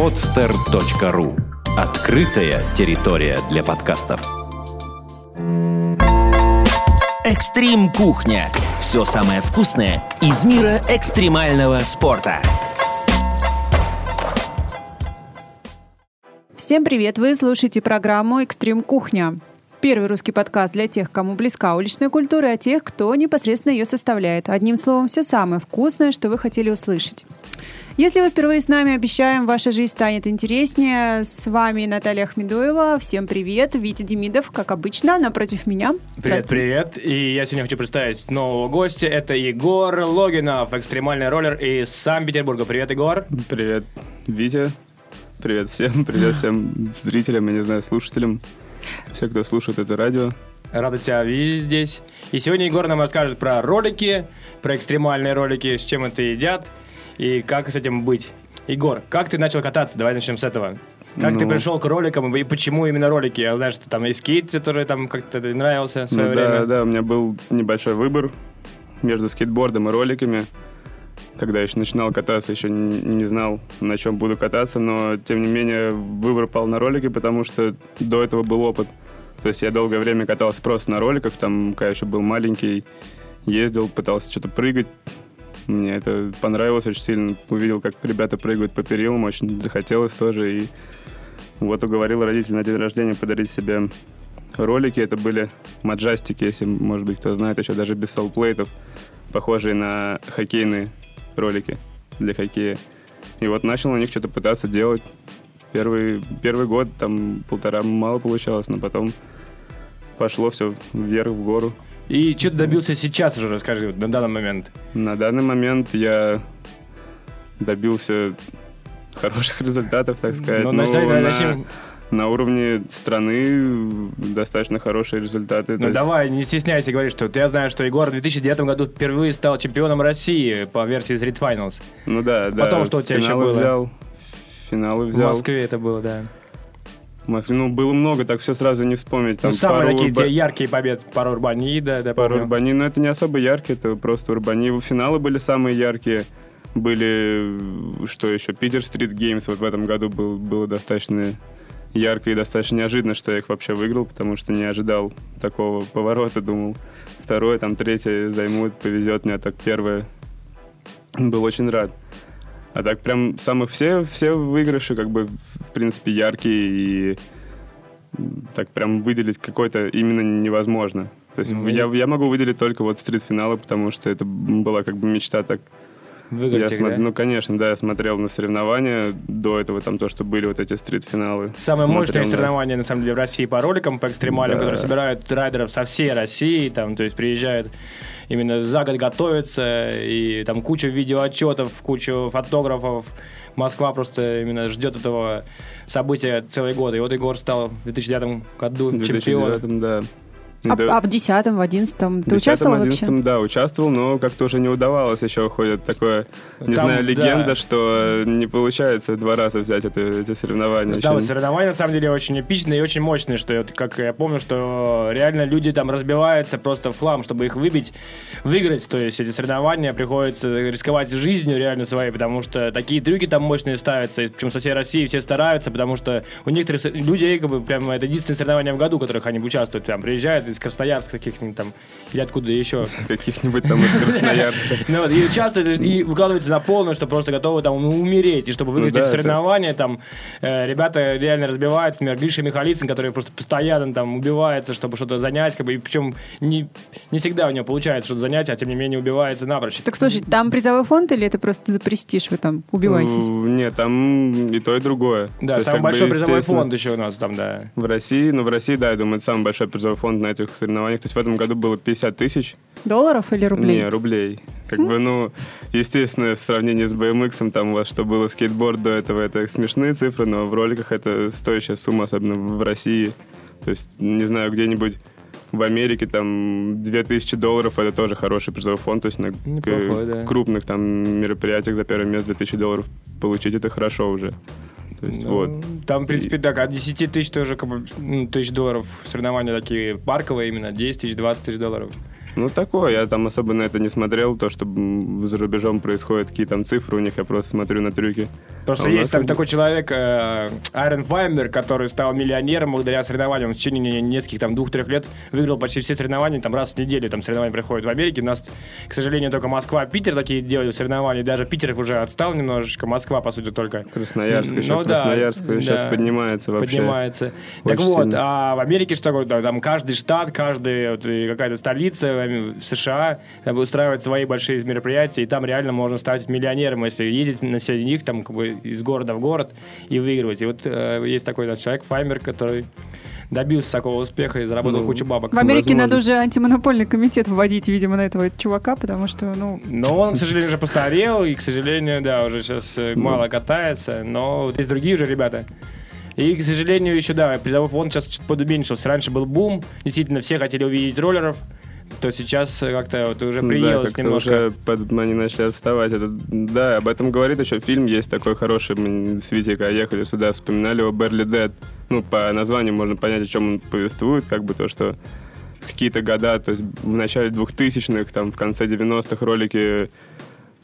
podster.ru Открытая территория для подкастов. Экстрим кухня. Все самое вкусное из мира экстремального спорта. Всем привет! Вы слушаете программу «Экстрим Кухня». Первый русский подкаст для тех, кому близка уличная культура, и а тех, кто непосредственно ее составляет. Одним словом, все самое вкусное, что вы хотели услышать. Если вы впервые с нами, обещаем, ваша жизнь станет интереснее. С вами Наталья Ахмедуева. Всем привет. Витя Демидов, как обычно, напротив меня. Привет, привет. И я сегодня хочу представить нового гостя. Это Егор Логинов, экстремальный роллер из Санкт-Петербурга. Привет, Егор. Привет, Витя. Привет всем. Привет всем зрителям, я не знаю, слушателям. Все, кто слушает это радио. Рада тебя видеть здесь. И сегодня Егор нам расскажет про ролики, про экстремальные ролики, с чем это едят и как с этим быть. Егор, как ты начал кататься? Давай начнем с этого. Как ну, ты пришел к роликам и почему именно ролики? Я знаю, что там и скейт тоже там как-то нравился в свое ну, время. Да, да, у меня был небольшой выбор между скейтбордом и роликами. Когда я еще начинал кататься, еще не, не знал, на чем буду кататься, но тем не менее выбор пал на ролики, потому что до этого был опыт. То есть я долгое время катался просто на роликах, там, когда еще был маленький, ездил, пытался что-то прыгать. Мне это понравилось очень сильно. Увидел, как ребята прыгают по перилам, очень захотелось тоже. И вот уговорил родителей на день рождения подарить себе ролики. Это были маджастики, если, может быть, кто знает, еще даже без солплейтов, похожие на хоккейные ролики для хоккея. И вот начал на них что-то пытаться делать. Первый, первый год, там полтора мало получалось, но потом пошло все вверх, в гору. И что ты добился сейчас уже, расскажи, на данный момент? На данный момент я добился хороших результатов, так сказать. Ну, ну, на... начнем на уровне страны достаточно хорошие результаты. Ну давай, не стесняйся говорить, что я знаю, что Егор в 2009 году впервые стал чемпионом России по версии Street Finals. Ну да, да. Потом что у тебя еще было? Взял, финалы взял. В Москве это было, да. Москве, ну, было много, так все сразу не вспомнить. Там ну, самые такие урба... яркие победы, пара Урбанида, да, Пара Урбани, но это не особо яркие, это просто Урбани. Финалы были самые яркие. Были, что еще, Питер Стрит Геймс вот в этом году был, было достаточно ярко и достаточно неожиданно, что я их вообще выиграл, потому что не ожидал такого поворота, думал. Второе, там третье займут, повезет мне, а так первое. Был очень рад. А так прям самых все, все выигрыши как бы в принципе яркие и так прям выделить какой-то именно невозможно. То есть mm-hmm. я, я могу выделить только вот стрит-финалы, потому что это была как бы мечта так Выиграть я их, да? Ну, конечно, да, я смотрел на соревнования до этого, там то, что были вот эти стрит-финалы. Самые смотрел мощные на... соревнования, на самом деле, в России по роликам, по экстремальным, да. которые собирают райдеров со всей России, там, то есть приезжают именно за год готовятся, и там куча видеоотчетов, куча фотографов. Москва просто именно ждет этого события целый год. И вот Егор стал в 2009 году 2009, чемпионом. да. А, да. а в десятом, в одиннадцатом ты участвовал вообще? да, участвовал, но как-то уже не удавалось. Еще ходит такое, не Там, знаю, легенда, да. что не получается два раза взять это, эти соревнования. Да, еще... соревнования на самом деле очень эпичные и очень мощные, что как я помню, что реально люди там разбиваются просто в флам, чтобы их выбить, выиграть. То есть эти соревнования приходится рисковать жизнью реально своей, потому что такие трюки там мощные ставятся, причем со всей России все стараются, потому что у некоторых людей как бы прям это единственное соревнование в году, в которых они участвуют, там приезжают из Красноярска каких-нибудь там, или откуда еще. Каких-нибудь там из Красноярска. Ну вот, и часто и выкладывается на полную, что просто готовы там умереть, и чтобы выиграть ну, да, соревнования, там, э, ребята реально разбиваются, например, Гриша Михалицын, который просто постоянно там убивается, чтобы что-то занять, как бы, и причем не, не всегда у него получается что-то занять, а тем не менее убивается напрочь. Так слушай, там призовой фонд или это просто за престиж вы там убиваетесь? Нет, там и то, и другое. Да, самый большой призовой фонд еще у нас там, да. В России, ну в России, да, я думаю, это самый большой призовой фонд на этих соревнованиях. То есть в этом году было 50 тысяч. Долларов или рублей? Не, рублей. Как бы, ну, естественно, в сравнении с BMX, там у вас что было скейтборд до этого, это смешные цифры, но в роликах это стоящая сумма, особенно в России. То есть, не знаю, где-нибудь в Америке там 2000 долларов это тоже хороший призовой фонд, то есть на Неплохой, да. крупных там мероприятиях за первое место 2000 долларов получить это хорошо уже. То есть, ну, вот. Там, в принципе, и... так, от 10 тысяч тоже как бы, ну, тысяч долларов соревнования такие парковые именно, 10 тысяч, 20 тысяч долларов. Ну, такое. Я там особо на это не смотрел. То, что за рубежом происходит, какие там цифры у них, я просто смотрю на трюки. Что А есть там бы- такой человек, э, Айрон Файмер, который стал миллионером благодаря соревнованиям. Он в течение нескольких, там, двух-трех лет выиграл почти все соревнования, там, раз в неделю там соревнования проходят в Америке. У нас, к сожалению, только Москва, Питер такие делают соревнования. Даже Питер уже отстал немножечко. Москва, по сути, только Красноярск еще. Ну да, Красноярск сейчас да. поднимается вообще. поднимается. Так вот, сильно. а в Америке что такое? Там каждый штат, каждая вот, какая-то столица э, в США там, устраивает свои большие мероприятия, и там реально можно стать миллионером, если ездить на среди них там как бы из города в город и выигрывать. И вот э, есть такой да, человек, Файмер, который добился такого успеха и заработал Ну, кучу бабок. В Америке Возможно. надо уже антимонопольный комитет вводить, видимо, на этого чувака, потому что, ну, Но он, к сожалению, уже постарел, и, к сожалению, да, уже сейчас э, Ну. мало катается, но вот есть другие же ребята. И, к сожалению, еще, да, призовой фонд сейчас чуть подуменьшился. Раньше был бум, действительно, все хотели увидеть роллеров, то сейчас э, как-то вот уже Да, приелось как-то немножко. уже под- они начали отставать. Это, да, об этом говорит еще фильм, есть такой хороший. Мы с Витей, когда ехали сюда, вспоминали его «Берли Дед». Ну, по названию можно понять, о чем он повествует, как бы то, что какие-то года, то есть в начале 2000-х, там, в конце 90-х ролики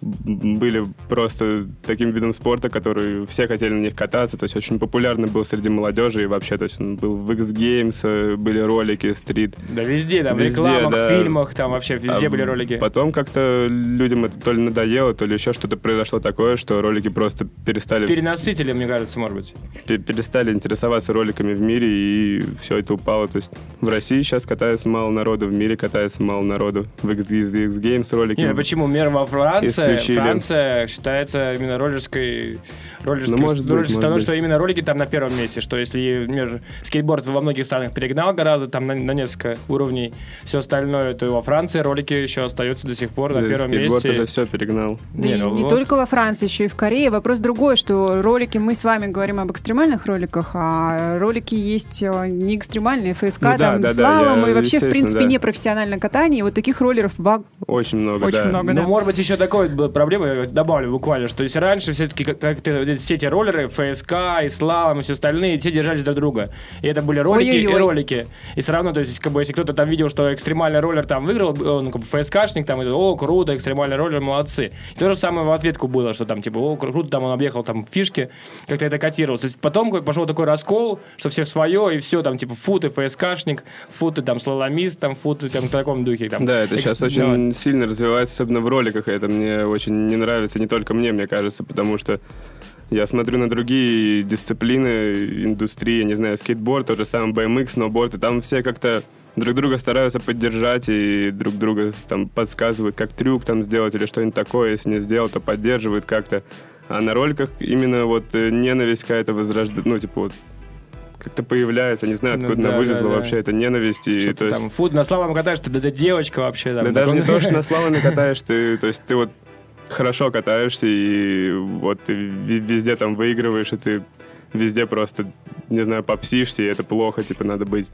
были просто таким видом спорта, который все хотели на них кататься, то есть очень популярный был среди молодежи и вообще, то есть он был в X Games, э, были ролики, стрит, Да везде, там, в Везде, рекламах, да. в фильмах, там вообще везде а были ролики. Потом как-то людям это то ли надоело, то ли еще что-то произошло такое, что ролики просто перестали, Перенасытили, мне кажется, может быть. пе- перестали интересоваться роликами в мире, и все это упало. То есть в России сейчас катается мало народу, в мире катается мало народу. В X, X Games ролики. Не, почему? Мир во Франции, Исключили. Франция считается именно роллерской, роллерской, Ну, может быть, роллерской может страной, быть. что именно ролики там на первом месте, что если например, скейтборд во многих странах перегнал гораздо, там на, на несколько уровней, все остальное, то во Франции ролики еще остаются до сих пор на Да, первом скейтборд месте. уже все перегнал. Да Не, ну не вот. только во Франции, еще и в Корее. Вопрос другой, что ролики, мы с вами говорим об экстремальных роликах, а ролики есть э, не экстремальные, ФСК, Ну да, там, да, да, слалом, я- и вообще, в принципе, да. непрофессиональное катание. И вот таких роллеров ва- Очень много, Очень да. много. Ну, да. может быть, еще такой была проблема, я добавлю буквально, что если раньше все-таки как- как-то вот эти- все эти роллеры, ФСК, Ислам и все остальные, все держались друг друга. И это были ролики и Ой-ой-ой. ролики. И все равно, то есть, как бы, если кто-то там видел, что экстремальный роллер там выиграл, он как бы ФСКшник, там, и, о, круто, экстремальный роллер, молодцы. И то же самое в ответку было, что там, типа, о, круто, там он объехал там фишки, как-то это котировалось. То есть потом как пошел такой раскол, что все свое, и все, там, типа, футы ФСКшник, футы там слаломист, там, футы там в таком духе. Там, Да, это Экс- сейчас ну, очень сильно развивается, особенно в роликах, и это мне очень не нравится, не только мне, мне кажется, потому что я смотрю на другие дисциплины индустрии, не знаю, скейтборд, тот же самый BMX, сноуборд, и там все как-то друг друга стараются поддержать и друг друга там подсказывают, как трюк там сделать или что-нибудь такое, если не сделал, то поддерживают как-то. А на роликах именно вот э, ненависть какая-то возрождается, ну, типа вот как-то появляется, не знаю, Ну откуда да, она вылезла да, да. вообще, это ненависть. И, то есть- там фут на славам катаешь, ты да, да девочка вообще. Там, да даже не то, что на слаломе катаешь, ты, то есть ты вот хорошо катаешься, и вот ты везде там выигрываешь, и ты везде просто, не знаю, попсишься, и это плохо, типа, надо быть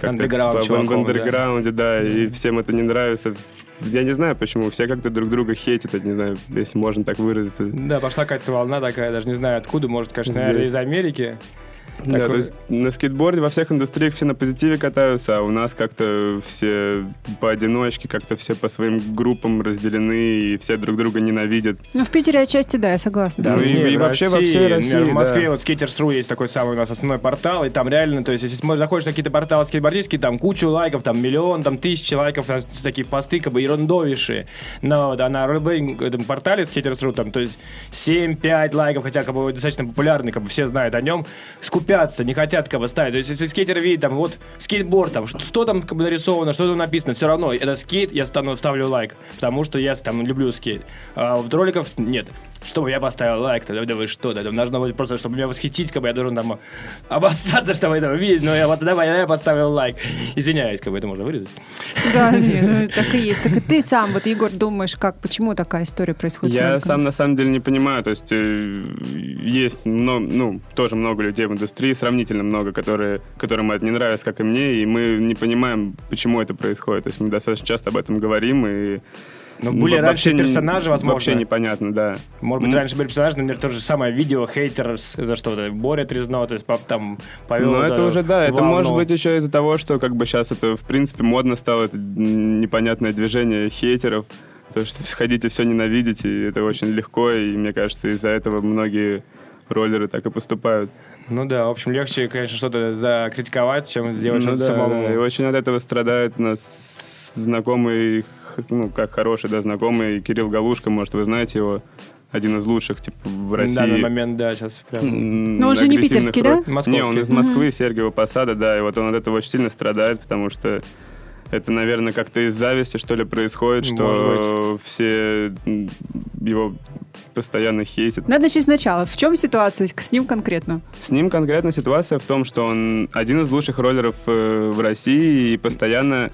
как-то типа, в- в чуваком, да. андерграунде, да, и всем это не нравится. Я не знаю, почему, все как-то друг друга хейтят, не знаю, если можно так выразиться. Да, пошла какая-то волна такая, даже не знаю откуда, может, конечно, наверное, из Америки. Да, Такой- то есть на скейтборде во всех индустриях все на позитиве катаются, а у нас как-то все поодиночке, как-то все по своим группам разделены, и все друг друга ненавидят. Ну, в Питере отчасти, да, я согласна. Да, ну и- Нет, в вообще во всей России, В Москве да. вот Skaters.ru есть такой самый у нас основной портал, и там реально, то есть, если заходишь на какие-то порталы скейтбордистские, там кучу лайков, там миллион, там тысячи лайков, там такие посты, как бы ерундовейшие. Но да, на этом портале Skaters.ru, там, то есть 7-5 лайков, хотя как бы достаточно популярный, как бы все знают о нем, скупятся, не хотят как бы ставить. То есть, если скейтер видит, там, вот, скейтборд, там, что, что там как бы нарисовано, что там написано, все равно, это скейт, я стану, ставлю лайк, потому что я там люблю скейт. А в роликов нет. Чтобы я поставил лайк, тогда да вы что, да, там нужно будет просто, чтобы меня восхитить, как бы я должен там обоссаться, чтобы это увидеть, но я вот тогда я поставил лайк. Извиняюсь, как бы это можно вырезать. Да, нет, ну, так и есть. Так и ты сам, вот, Егор, думаешь, как, почему такая история происходит Я сам на самом деле не понимаю, то есть э, есть ну, тоже много людей в, индустрии сравнительно много, которые, которым это не нравится, как и мне, и мы не понимаем, почему это происходит. То есть мы достаточно часто об этом говорим, и Ну, были во- раньше персонажи, возможно. Вообще непонятно, да. Может быть, М. раньше были персонажи, например, то же самое видео хейтерс за что-то. Боря Трезно, то есть пап там повел Ну, это уже, да, это волну. может быть еще из-за того, что как бы сейчас это, в принципе, модно стало, это непонятное движение хейтеров, то, что ходите все ненавидите, и это очень легко, и мне кажется, из-за этого многие роллеры так и поступают. Ну да, в общем, легче, конечно, что-то закритиковать, чем сделать Ну что-то да, самому. да, и очень от этого страдает у нас знакомый, ну, как хороший, да, знакомый Кирилл Галушка, может, вы знаете его, один из лучших, типа, в На России. данный момент, да, сейчас прям. Но он же не питерский, роль- да? Московский. Не, он из Москвы, Сергиева Посада, да, и вот он от этого очень сильно страдает, потому что это, наверное, как-то из зависти, что ли, происходит, Может что все его постоянно хейтят. Надо начать сначала. В чем ситуация с ним конкретно? С ним конкретно ситуация в том, что он один из лучших роллеров э, в России и постоянно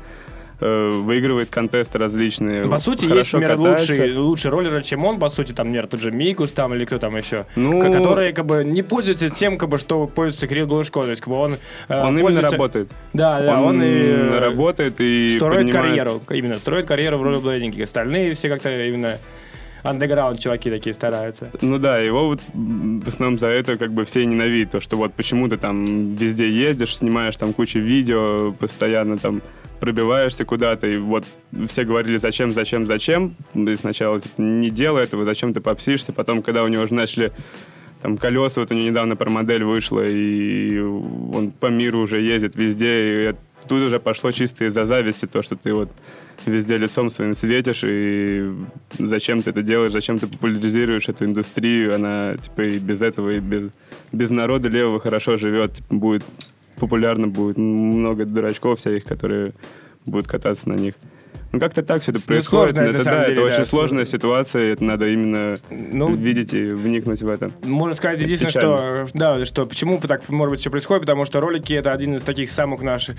выигрывает контесты различные. По сути, есть, например, лучшие, лучшие роллеры, чем он, по сути, там, например, тот же Микус там или кто там еще, Ну- ко- которые, как бы, не пользуются тем, как бы, что пользуется Кирилл Глушко, то есть, как бы, он... э, Он именно пользуется- работает. Да, да, он, и... э, работает и строит поднимает- карьеру, именно, строит карьеру в роллерблейдинге. Остальные все как-то именно андеграунд чуваки такие стараются. Ну да, его вот в основном за это как бы все ненавидят. То, что вот почему ты там везде ездишь, снимаешь там кучу видео, постоянно там пробиваешься куда-то, и вот все говорили, зачем, зачем, зачем. И сначала типа, не делай этого, зачем ты попсишься. Потом, когда у него уже начали там колеса, вот у него недавно про модель вышла, и он по миру уже ездит везде, и тут уже пошло чисто из-за зависти, то, что ты вот везде лицом своим светишь, и зачем ты это делаешь, зачем ты популяризируешь эту индустрию, она типа и без этого, и без, без народа левого хорошо живет, типа, будет популярно, будет много дурачков всяких, которые будут кататься на них. Ну, как-то так все это происходит. сложно, на это, самом да, деле, это да, очень с- сложная ситуация, это надо именно Ну, видеть и вникнуть в это. Можно сказать единственное, что, да, что почему так может быть все происходит, потому что ролики это один из таких самых наших,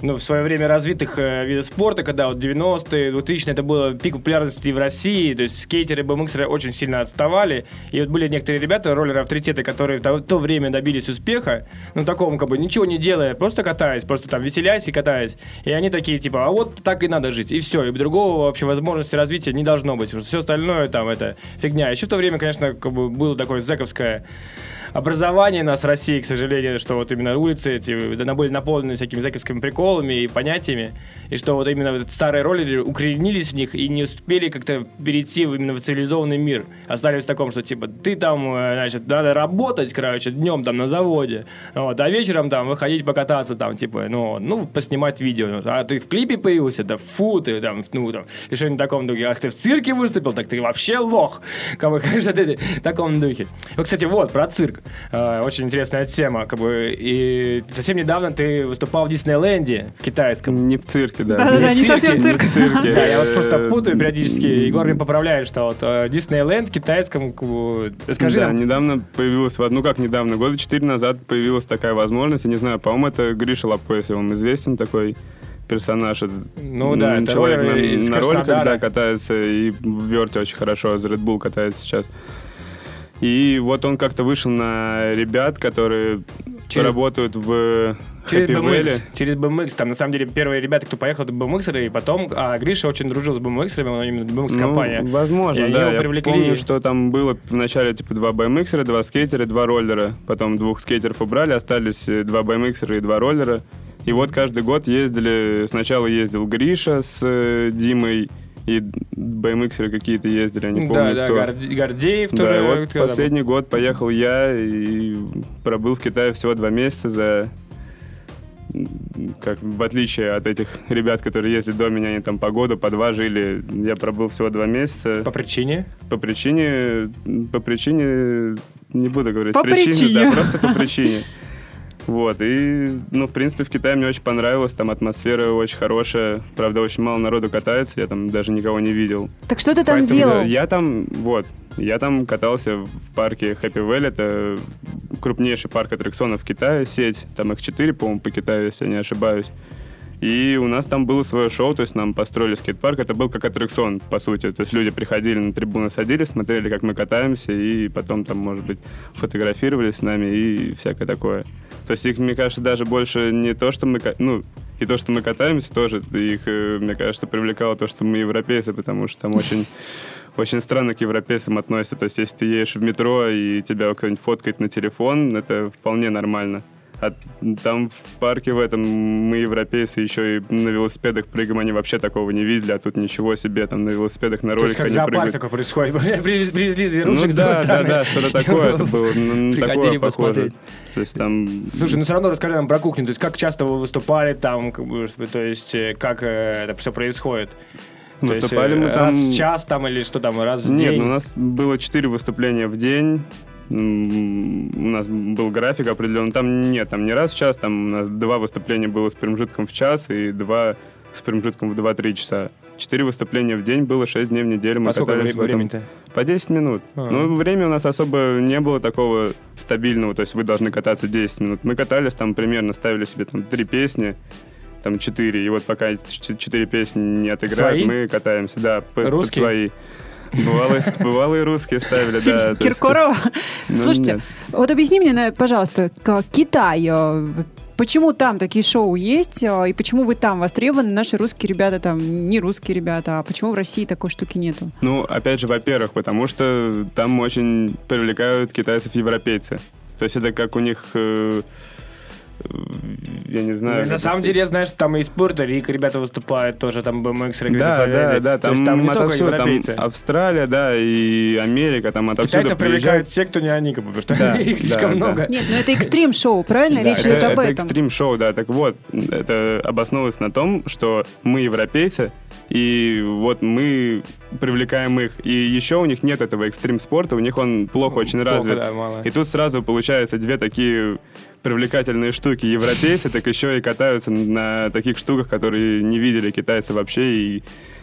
ну, в свое время развитых э, видов спорта, когда вот 90-е, 2000-е это было пик популярности в России, то есть скейтеры, бмиксеры очень сильно отставали, и вот были некоторые ребята, роллеры авторитеты, которые в то, в то время добились успеха, ну, таком, как бы, ничего не делая, просто катаясь, просто там веселясь и катаясь, и они такие, типа, а вот так и надо жить, и все, и другого вообще возможности развития не должно быть, все остальное там это фигня. Еще в то время, конечно, как бы было такое зэковское образование нас в России, к сожалению, что вот именно улицы эти да, были наполнены всякими зэковскими приколами и понятиями, и что вот именно старые роллеры укоренились в них и не успели как-то перейти в именно в цивилизованный мир. Остались в таком, что типа ты там, э, значит, надо работать, короче, днем там на заводе, вот, а вечером там выходить покататься там, типа, ну, ну, поснимать видео. Ну, А ты в клипе появился? Да фу, ты там, ну, там, и что-нибудь в таком духе. Ах, ты в цирке выступил? Так ты вообще лох. Как бы, конечно, ты в таком духе. Вот, кстати, вот, про цирк. Э, Очень интересная тема. Как бы, и совсем недавно ты выступал в Диснейленде, в китайском. Не в цирке, да. Да-да-да, не цирке, совсем не цирк. в цирке. Да, я вот просто Э, путаю периодически. Егор мне поправляет, что вот э, Диснейленд в китайском... Скажи да, нам. недавно появилась, ну как недавно, года четыре назад появилась такая возможность. Я не знаю, по-моему, это Гриша Лапко, если вам известен такой персонаж. Ну да, человек на, на роликах, да, катается и в верте очень хорошо, за Red Bull катается сейчас. И вот он как-то вышел на ребят, которые Через- работают в Через BMX, через BMX, там на самом деле первые ребята, кто поехал, это BMX, и потом, а Гриша очень дружил с BMX, он именно BMX-компания. Ну, возможно, И да. его Я привлекли. помню, что там было вначале типа два BMX, два скейтера, два роллера. Потом двух скейтеров убрали, остались э, два BMX и два роллера. И вот каждый год ездили, сначала ездил Гриша с э, Димой, и BMX какие-то ездили, я не помню да, да, кто. Горд- Гордеев Да, тоже. и вот последний год поехал я и пробыл в Китае всего два месяца за как в отличие от этих ребят, которые ездили до меня, они там по году, по два жили, я пробыл всего два месяца. По причине? По причине, по причине, не буду говорить По причине, причине. да, просто по причине. Вот, и, ну, в принципе, в Китае мне очень понравилось, там атмосфера очень хорошая, правда, очень мало народу катается, я там даже никого не видел. Так что ты там Поэтому, делал? да, Я там, вот, я там катался в парке Happy Valley, это крупнейший парк аттракционов в Китае, сеть, там их четыре, по-моему, по Китаю, если я не ошибаюсь. И у нас там было свое шоу, то есть нам построили скейт-парк. Это был как аттракцион, по сути. То есть люди приходили на трибуны, садились, смотрели, как мы катаемся, и потом там, может быть, фотографировались с нами и всякое такое. То есть их, мне кажется, даже больше не то, что мы... Ну, и то, что мы катаемся тоже, их, э, мне кажется, привлекало то, что мы европейцы, потому что там очень очень странно к европейцам относятся. То есть, если ты едешь в метро и тебя кто-нибудь фоткает на телефон, это вполне нормально. А там в парке в этом мы, европейцы, еще и на велосипедах прыгаем, они вообще такого не видели, а тут ничего себе, там на велосипедах, на То есть роликах как они прыгают. такое происходит. Привез- Привезли Ну зверушек с да, да, да, что-то такое это было, ну, такое похоже. То есть там... Слушай, ну все равно расскажи нам про кухню. То есть как часто вы выступали там, то есть э, как э, это все происходит? Есть, Выступали э, мы там- раз в час там или что там, раз в Нет, день? ну, у нас было четыре выступления в день. У нас был график определенный. Там нет, там не раз в час, там у нас два выступления было с промежутком в час и два с промежутком в 2-3 часа. Четыре выступления в день было 6 дней в неделю. Мы По сколько времени-то? По 10 минут. А. Ну, время у нас особо не было такого стабильного, то есть вы должны кататься 10 минут. Мы катались там примерно, ставили себе там три песни, там четыре, и вот пока четыре песни не отыграют, Свои? мы катаемся, да, п- под Русские? свои. Бывалые, бывалые русские ставили, да. Киркорова. Ну, Слушайте, вот объясни мне, пожалуйста, Китай, э, почему там такие шоу есть, э, и почему вы там востребованы, наши русские ребята там, не русские ребята, а почему в России такой штуки нету? Ну, опять же, во-первых, потому что там очень привлекают китайцев европейцы. То есть это как у них, э, я не знаю... На самом это деле, я знаю, что там и из Пуэрто-Рико ребята выступают тоже, там BMX регаты Да, да, да, То там, есть там не только отовсюду, там европейцы. Австралия, да, и Америка, там отовсюду Китайцев приезжают. привлекают все, кто не они, потому что Да, их слишком да. много. Нет, ну это экстрим-шоу, правильно? Да, Речь это, идет об это этом. экстрим-шоу, да. Так вот, это обосновывается на том, что мы европейцы, и вот мы привлекаем их. И еще у них нет этого экстрим-спорта, у них он плохо очень Плохо, развит. да, мало. И тут сразу получается две такие привлекательные штуки. Европейцы так еще и катаются на таких штуках, которые не видели китайцы вообще, и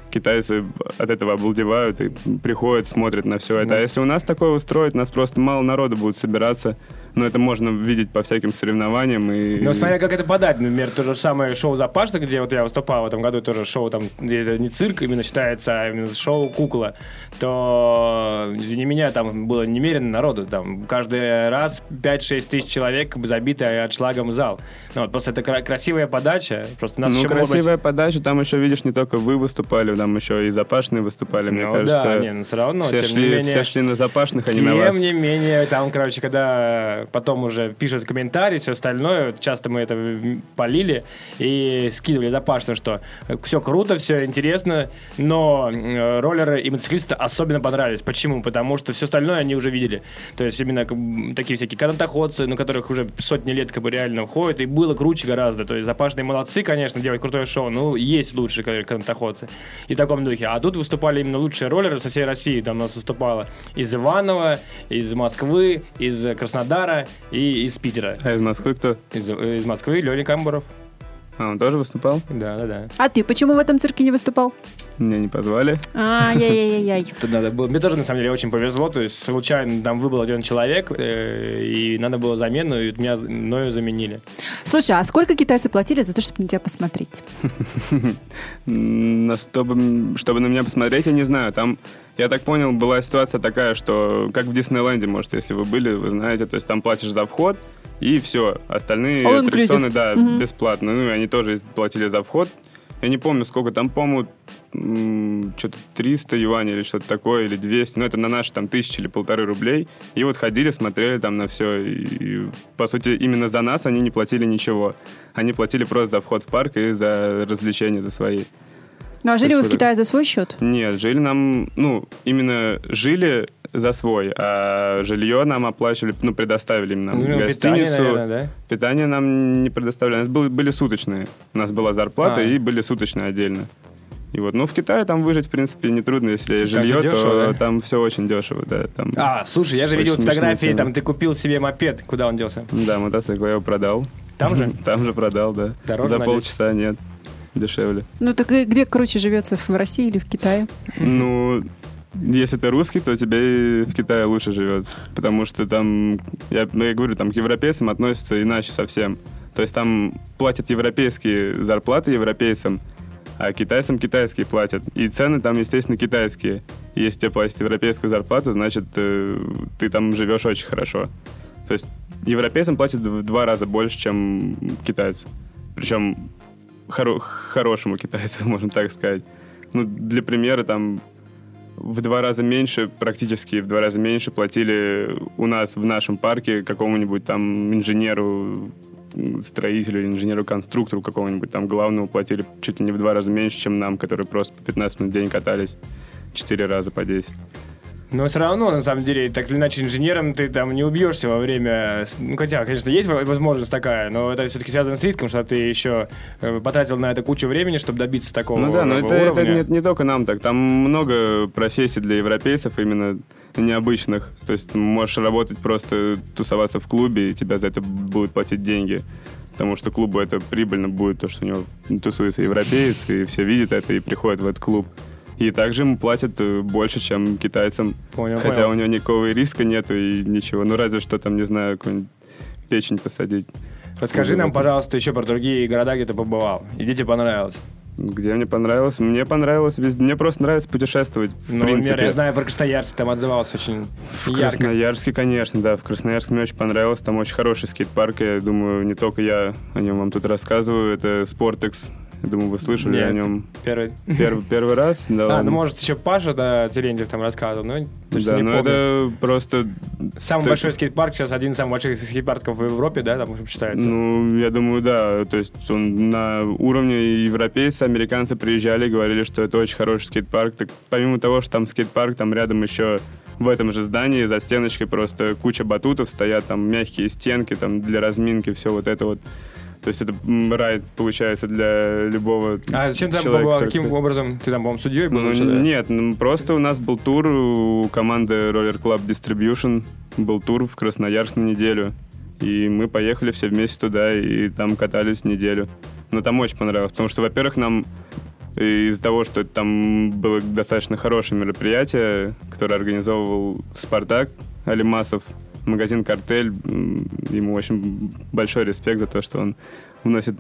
китайцы от этого обалдевают и приходят, смотрят на все это. Ну. А если у нас такое устроить, нас просто мало народу будет собираться. Но это можно видеть по всяким соревнованиям. И... Ну, смотря как это подать, например, то же самое шоу «Запашно», где вот я выступал в этом году, тоже шоу там, где это не цирк именно считается, а именно шоу «Кукла», то, извини меня, там было немерено народу, там каждый раз 5-6 тысяч человек забитый отшлагом зал. Ну, вот, просто это кра- красивая подача, просто нас ну, красивая подача, там еще, видишь, не только вы выступали, там еще и запашные выступали, мне Ну кажется. да, не, ну все равно, все, тем шли, не менее... все шли на запашных, а не на Тем вас. не менее, там, короче, когда потом уже пишут комментарии, все остальное, часто мы это полили и скидывали запашно, что все круто, все интересно, но э, роллеры и мотоциклисты особенно понравились. Почему? Потому что все остальное они уже видели. То есть именно такие всякие канатоходцы, на которых уже сотни лет как бы реально ходят, и было круче гораздо. То есть запашные молодцы, конечно, делают крутое шоу, но есть лучшие канатоходцы. И в таком духе. А тут выступали именно лучшие роллеры со всей России. Там у нас выступало из Иванова, из Москвы, из Краснодара и из Питера. А из Москвы кто? Из, из Москвы Леня Камбуров. А, он тоже выступал? Да, да, да. А ты почему в этом цирке не выступал? Меня не позвали. Ай-яй-яй-яй. Тут надо было... Мне тоже, на самом деле, очень повезло. То есть, случайно там выбыл один человек, э, и надо было замену, и меня мною заменили. Слушай, а сколько китайцы платили за то, чтобы на тебя посмотреть? На- Чтобы, чтобы на меня посмотреть, я не знаю. Там, я так понял, была ситуация такая, что как в Диснейленде, может, если вы были, вы знаете, то есть там платишь за вход, и все. Остальные All inclusive. аттракционы, да, Мгм. бесплатно. Ну, и они тоже платили за вход. Я не помню, сколько там, по-моему, что-то 300 юаней или что-то такое, или 200. Ну, это на наши там тысячи или полторы рублей. И вот ходили, смотрели там на все. И, по сути, именно за нас они не платили ничего. Они платили просто за вход в парк и за развлечения за свои. Ну, а жили вы в Китае за свой счет? Нет, жили нам, ну, именно жили за свой, а жилье нам оплачивали, ну, предоставили им нам Ну, питание, гостиницу. наверное, да? Питание нам не предоставляли. У нас были, были суточные. У нас была зарплата А. и были суточные отдельно. И вот, ну, в Китае там выжить, в принципе, нетрудно, если Там жилье, дешево, то да? там все очень дешево, да. Там, А, слушай, я же видел фотографии, там ты купил себе мопед. Куда он делся? Да, мотоцикл я его продал. Там же? Там же продал, да. Дороже, За надеюсь? полчаса нет. Дешевле. Ну, так и где круче живется, в России или в Китае? Ну, если ты русский, то тебе и в Китае лучше живется. Потому что там, я, ну, я говорю, там к европейцам относятся иначе совсем. То есть там платят европейские зарплаты европейцам, а китайцам китайские платят. И цены там, естественно, китайские. И если тебе платят европейскую зарплату, значит, э, ты там живешь очень хорошо. То есть европейцам платят в два раза больше, чем китайцу. Причем хоро- хорошему китайцу, можно так сказать. Ну, для примера, там в два раза меньше, практически в два раза меньше платили у нас в нашем парке какому-нибудь там инженеру, строителю, инженеру-конструктору какого-нибудь там главному платили чуть ли не в два раза меньше, чем нам, которые просто по 15 минут в день катались четыре раза по 10. Но все равно, на самом деле, так или иначе, инженером ты там не убьешься во время... Ну, хотя, конечно, есть возможность такая, но это все-таки связано с риском, что ты еще э, потратил на это кучу времени, чтобы добиться такого Ну да, но это, уровня. это не, не только нам так. Там много профессий для европейцев именно необычных. То есть ты можешь работать просто, тусоваться в клубе, и тебя за это будут платить деньги. Потому что клубу это прибыльно будет, то, что у него тусуется европеец, и все видят это и приходят в этот клуб. И также ему платят э, больше, чем китайцам. Понял, Хотя понял. у него никакого риска нету и ничего. Ну, разве что там, не знаю, какую-нибудь печень посадить. Расскажи Ну, нам, пожалуйста, еще про другие города, где ты побывал. И где тебе понравилось? Где мне понравилось? Мне понравилось везде. Мне просто нравится путешествовать, в Ну, принципе. например, я знаю про Красноярск, там отзывался очень В ярко. Красноярске, конечно, да. В Красноярске мне очень понравилось. Там очень хороший скейт-парк. Я думаю, не только я о нем вам тут рассказываю. Это Спортекс. Я думаю, вы слышали Нет. о нем Первый. первый, первый раз. Да, А, он- ну, может, еще Паша, да, Терентьев там рассказывал, но точно да, не но помню. это просто... Самый ты- большой скейт-парк сейчас один из самых больших скейт-парков в Европе, да, там считается? Ну, я думаю, да. То есть он на уровне европейцы, американцы приезжали говорили, что это очень хороший скейт-парк. Так, помимо того, что там скейт-парк, там рядом еще в этом же здании за стеночкой просто куча батутов стоят, там мягкие стенки там для разминки, все вот это вот. То есть это рай получается для любого А зачем ты там побывал? Каким образом? Ты там, по-моему, судьей был? Ну, нет, ну, просто у нас был тур у команды Roller Club Distribution. Был тур в Красноярск на неделю. И мы поехали все вместе туда и там катались неделю. Но там очень понравилось, потому что, во-первых, нам из-за того, что там было достаточно хорошее мероприятие, которое организовывал Спартак Алимасов, магазин «Картель», ему очень большой респект за то, что он вносит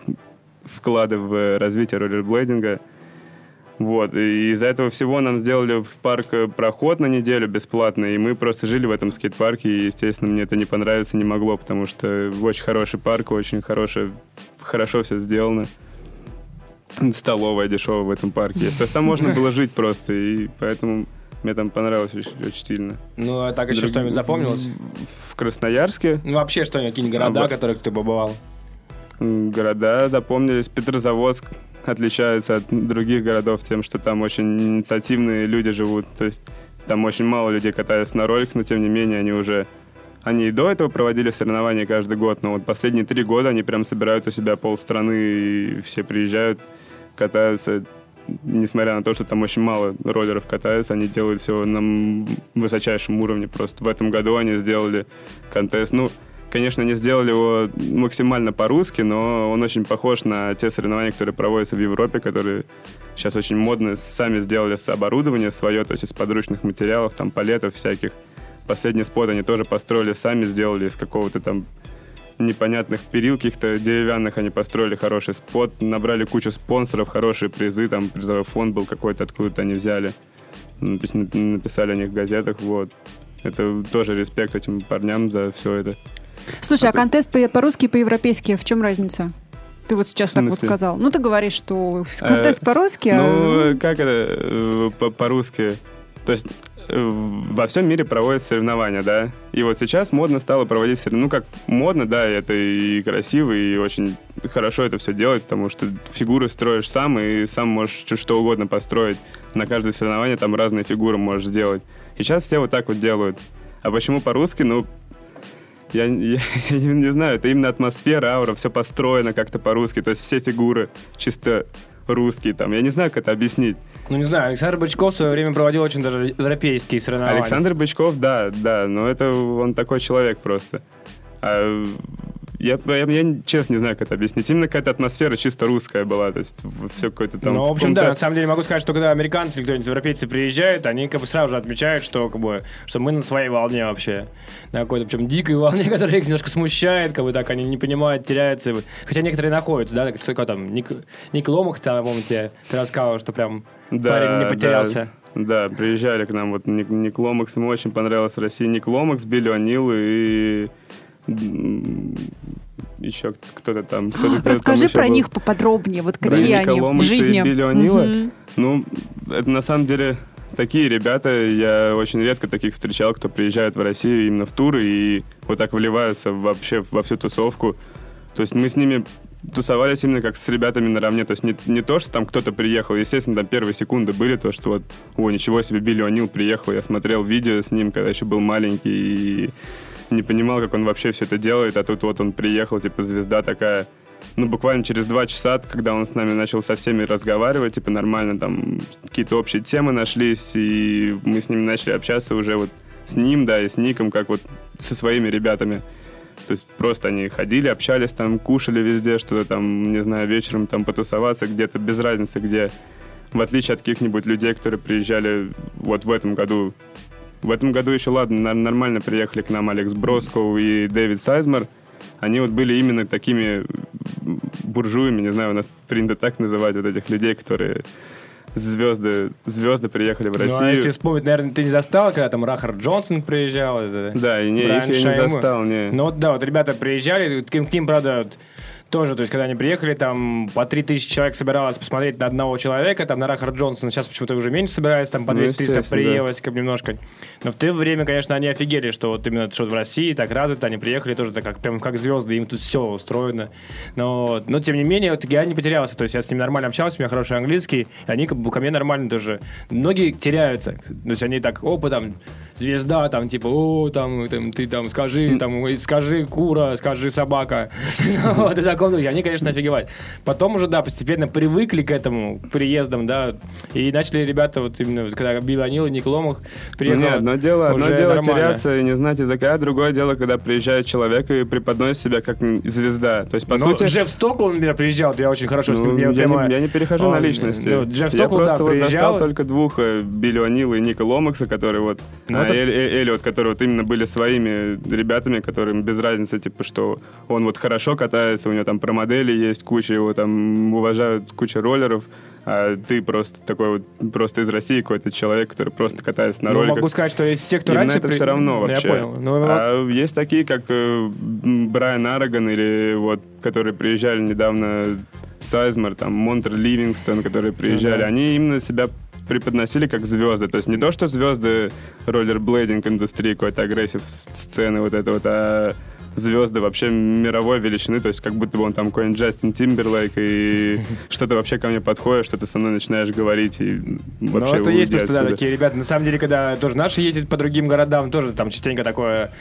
вклады в развитие роллерблейдинга. Вот, и из-за этого всего нам сделали в парк проход на неделю бесплатно, и мы просто жили в этом скейт-парке, и, естественно, мне это не понравиться не могло, потому что очень хороший парк, очень хорошее, хорошо все сделано. Столовая дешевая в этом парке. То есть там можно было жить просто, и поэтому мне там понравилось очень, очень сильно. Ну, а так еще Друг- что-нибудь запомнилось? В Красноярске Ну, вообще что-нибудь, какие-нибудь города, А, вот. в которых ты побывал? города запомнились. Петрозаводск отличается от других городов тем, что там очень инициативные люди живут. То есть там очень мало людей катаются на роликах, но тем не менее они уже... Они и до этого проводили соревнования каждый год, но вот последние три года они прям собирают у себя полстраны, и все приезжают, катаются. Несмотря на то, что там очень мало роллеров катаются, они делают все на высочайшем уровне. Просто в этом году они сделали контест. Ну, Конечно, они сделали его максимально по-русски, но он очень похож на те соревнования, которые проводятся в Европе, которые сейчас очень модны. Сами сделали оборудование свое, то есть из подручных материалов, там палетов всяких. Последний спот они тоже построили сами, сделали из какого-то там непонятных перил каких-то деревянных они построили хороший спот, набрали кучу спонсоров, хорошие призы, там призовой фонд был какой-то, откуда-то они взяли. Напи- Написали о них в газетах, вот. Это тоже респект этим парням за все это. Слушай, а, А ты- контест по- по-русски и по-европейски, в чем разница? Ты вот сейчас так вот сказал. Ну, ты говоришь, что контест Э, по-русски, а... Ну, как это э, по- по-русски? То есть э, во всем мире проводят соревнования, да? И вот сейчас модно стало проводить соревнования. Ну, как модно, да, это и красиво, и очень хорошо это все делать, потому что фигуры строишь сам, и сам можешь что угодно построить. На каждое соревнование там разные фигуры можешь сделать. И сейчас все вот так вот делают. А почему по-русски? Ну, я, я- я не, не знаю, это именно атмосфера, аура, все построено как-то по-русски, то есть все фигуры чисто русские там. Я не знаю, как это объяснить. Ну, не знаю, Александр Бычков в свое время проводил очень даже европейские соревнования. Александр Бычков, да, да, но это он такой человек просто. А Я, я, я честно не знаю, как это объяснить. Именно какая-то атмосфера чисто русская была. То есть все какое-то там... Ну, в общем, да, на самом деле могу сказать, что когда американцы или кто-нибудь европейцы приезжают, они как бы сразу же отмечают, что как бы, что мы на своей волне вообще. На какой-то, причем дикой волне, которая их немножко смущает, как бы так они не понимают, теряются. Хотя некоторые находятся, да, такое там, Ник, Ник Ломах, там, помните, ты рассказывал, что прям Да, парень не да, потерялся. Да, приезжали к нам вот Ник, Ник Ломакс, ему очень понравилась Россия. Ник Ломакс, Билли О'Нил и еще кто-то там. Кто-то, кто-то там Расскажи еще про был. них поподробнее, вот Про какие Ника они в и жизни. О'Нила? Мгм. Ну, это на самом деле такие ребята, я очень редко таких встречал, кто приезжает в Россию именно в туры и вот так вливаются вообще во всю тусовку. То есть мы с ними тусовались именно как с ребятами наравне. То есть не, не то, что там кто-то приехал. Естественно, там первые секунды были то, что вот, о, ничего себе, Билли О'Нил приехал. Я смотрел видео с ним, когда еще был маленький, и не понимал, как он вообще все это делает. А тут вот он приехал, типа, звезда такая. Ну, буквально через два часа, когда он с нами начал со всеми разговаривать, типа, нормально, там, какие-то общие темы нашлись, и мы с ними начали общаться уже вот с ним, да, и с Ником, как вот со своими ребятами. То есть просто они ходили, общались там, кушали везде, что-то там, не знаю, вечером там потусоваться где-то, без разницы где. В отличие от каких-нибудь людей, которые приезжали вот в этом году. В этом году еще, ладно, нормально приехали к нам Алекс Броскоу и Дэвид Сайзмер. Они вот были именно такими буржуями, не знаю, у нас принято так называть вот этих людей, которые звезды, звезды приехали в Ну, а если Россию. вспомнить, наверное, ты не застал, когда там Рахар Джонсон приезжал. это- Да, и не, их я не застал, не. Ну вот да, вот ребята приезжали, к к ним, правда, вот тоже, то есть, когда они приехали, там по 3000 человек собиралось посмотреть на одного человека, там на Рахар Джонсона, сейчас почему-то уже меньше собирается, там по Ну, 200-300 естественно, приелось как бы немножко. Но в то время, конечно, они офигели, что вот именно что в России так развито, они приехали тоже так как, прям как звезды, им тут все устроено. Но, но тем не менее, вот я не потерялся, то есть я с ними нормально общался, у меня хороший английский, они как бы ко мне нормально тоже. Многие теряются, то есть они так, опа, там, звезда, там, типа, о, там, там, ты там скажи, там, скажи кура, скажи собака. Вот, и таком духе. Они, конечно, офигевают. Потом уже, да, постепенно привыкли к этому, приездам, да, и начали ребята, вот именно, когда Билл Анил и Ник Ломах Ну, приехал. не, одно дело, одно дело нормально. теряться и не знать языка, другое дело, когда приезжает человек и преподносит себя как звезда. То есть, по Ну, сути... Джефф Стокл, например, приезжал, я очень хорошо с ну, ним я, я прямо- не, я не перехожу на Он, личности. ну, Джефф я Стокл, просто да, вот приезжал. только двух, э, Билли О'Нила и Ника Ломакса, которые вот, Ну, а, это- Эль- Эллиот, которые вот именно были своими ребятами, которым без разницы, типа, что он вот хорошо катается, у него там про модели есть куча, его там уважают куча роллеров, а ты просто такой вот, просто из России какой-то человек, который просто катается на Ну, роликах. могу сказать, что из тех, кто Им раньше... это при- все равно Ну, вообще. Я понял. Ну, вот- А есть такие, как э, Брайан Арагон или вот, которые приезжали недавно, Сайзмер, там, Монтер Ливингстон, которые приезжали, да. они именно себя преподносили как звезды. То есть не то, что звезды роллерблейдинг индустрии, какой-то агрессив сцены, вот это вот, а звезды вообще мировой величины, то есть как будто бы он там какой-нибудь Джастин Тимберлейк, и что-то вообще ко мне подходит, что ты со мной начинаешь говорить, и Ну, вообще это есть просто, да, такие ребята. На самом деле, когда тоже наши ездят по другим городам, тоже там частенько такое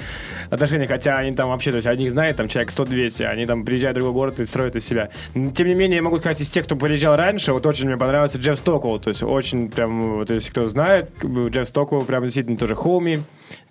отношение, хотя они там вообще, то есть одних знает, там человек 100-200, они там приезжают в другой город и строят из себя. Но, Тем не менее, я могу сказать, из тех, кто приезжал раньше, вот очень мне понравился Джефф Стоквелл, то есть очень прям, вот если кто знает, Джефф Стоквелл прям действительно тоже хоуми,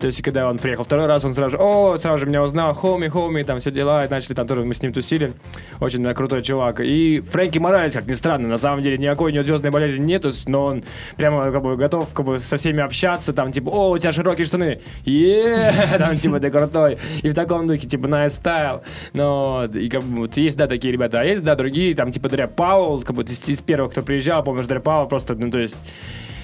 то есть когда он приехал второй раз, он сразу же, о, сразу же меня узнал, хоуми, хоуми, там все дела, и начали там тоже мы с ним тусили, очень да, крутой чувак. И Фрэнки Моралес, как ни странно, на самом деле никакой у него звездной болезни нету, но он прямо как бы готов как бы со всеми общаться, там типа, о, у тебя широкие штаны, е там типа ты крутой, и в таком духе, типа, nice style, но и как бы вот есть, да, такие ребята, а есть, да, другие, там типа Дре Паул, как бы из, первых, кто приезжал, помнишь, Дре Паул просто, ну, то есть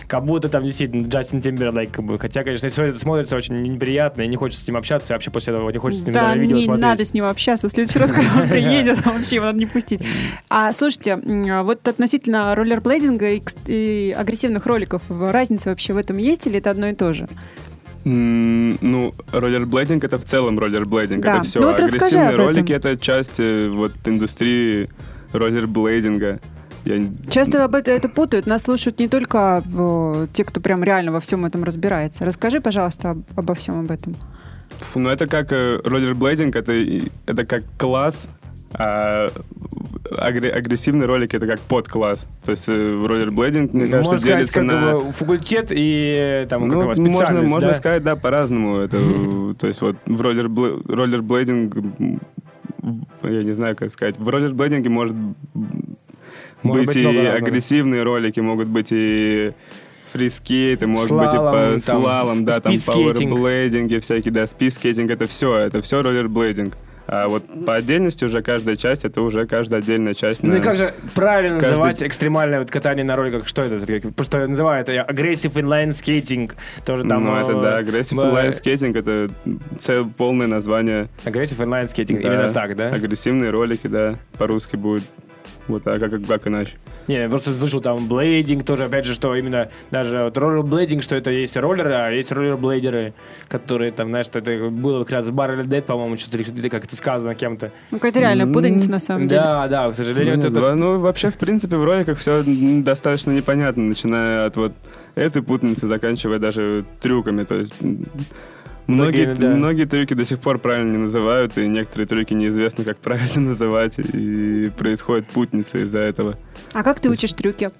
как будто там действительно Джастин Тимберлейк, как бы. Хотя, конечно, все это смотрится очень неприятно, и не хочется с ним общаться, и вообще после этого не хочется с ним Да, даже видео не смотреть. надо с ним общаться. В следующий раз, когда он приедет, вообще его надо не пустить. А слушайте, м, вот относительно роллерблейдинга и, и агрессивных роликов, разница вообще в этом есть или это одно и то же? Ну, роллерблейдинг это в целом роллерблейдинг, Да. это все. Ну вот Агрессивные ролики это часть э, вот индустрии роллерблейдинга. Я... Часто об это, это путают. Нас слушают не только э, те, кто прям реально во всем этом разбирается. Расскажи, пожалуйста, об- обо всем об этом. Ну, это как э, роллерблейдинг, это, это как класс, а агре- агрессивный ролик это как подкласс. То есть э, роллерблейдинг, мне кажется, Можно сказать, делится как на... бы факультет и там Ну, как его, можно, специальность, можно да? сказать, да, по-разному. Это, то есть вот в роллербле- роллерблейдинг я не знаю, как сказать. В роллерблейдинге может, Может быть, быть и агрессивные ролики, могут быть и фрискейты, может быть и Слалом, по там, слалом, да, там пауэрблейдинги всякие, да, спидскейтинг, это все, это все роллерблейдинг. А вот по отдельности уже каждая часть, это уже каждая отдельная часть. Ну на- и как же правильно Каждый- называть экстремальное вот катание на роликах? Что это? Потому что называют это aggressive inline skating. Тоже там... ну, это, э, да, aggressive inline skating, это цел, полное название. Aggressive inline skating. Именно так, да? Агрессивные ролики, да, по-русски будет. Вот а как, как иначе? Не, я просто слышал там blading тоже, опять же, что именно даже вот rollerblading, что это есть роллеры, а есть роллерблейдеры, которые там, знаешь, что это было как раз в Barrel Dead, по-моему, что-то как это сказано кем-то. Ну, какая-то реально путаница на самом деле. Да, да, к сожалению, Ну, это... да, ну, вообще, в принципе, в роликах все достаточно непонятно, начиная от вот этой путаницы, заканчивая даже трюками. То есть многие, Многими, да. многие трюки до сих пор правильно не называют, и некоторые трюки неизвестно, как правильно называть, и происходит путаница из-за этого. А как ты учишь трюки?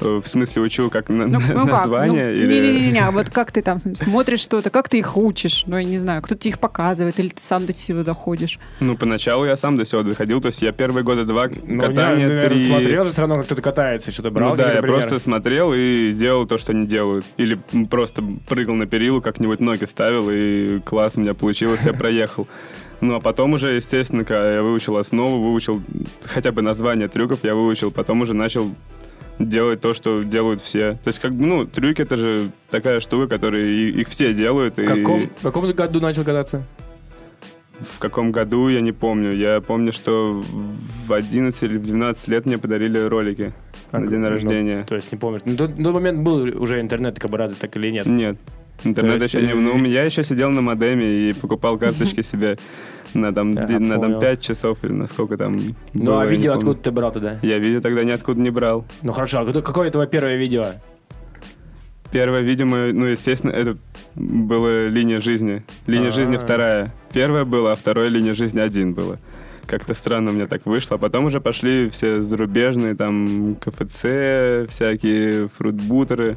В смысле, учу как на- Ну, ну как? название Ну, или... Не-не-не, а вот как ты там смотришь что-то, как ты их учишь? Ну, я не знаю, кто-то их показывает, или ты сам до всего доходишь? Ну, поначалу я сам до сего доходил, то есть я первые года два Ну, катания, я, три... смотрел же все равно, как кто-то катается, что-то брал. ну да, я примеры. просто смотрел и делал то, что они делают. Или просто прыгал на перилу, как-нибудь ноги ставил, и класс у меня получилось, я проехал. Ну, а потом уже, естественно, когда я выучил основу, выучил хотя бы название трюков, я выучил, потом уже начал делать то, что делают все. То есть, как бы, ну, трюки — это же такая штука, которую и- их все делают. В и каком, в каком ты году начал кататься? В каком году, я не помню. Я помню, что в 11 или в 12 лет мне подарили ролики на день Ну, рождения. то есть не помнишь. Ну, тот, тот момент был уже интернет как бы развит, так или нет? Нет. Интернет То есть, еще не... э, Ну, я еще сидел на модеме и покупал карточки себе на там, Ага, на там понял. 5 часов или на сколько там Ну, было, а я не видео откуда ты брал тогда? Я видео тогда ниоткуда не брал. Ну хорошо, а какое- какое твое первое видео? Первое, видимо, ну, естественно, это была линия жизни. Линия А. жизни вторая. Первая была, а вторая линия жизни один было. Как-то странно у меня так вышло. А потом уже пошли все зарубежные, там, КФЦ, всякие фрутбутеры.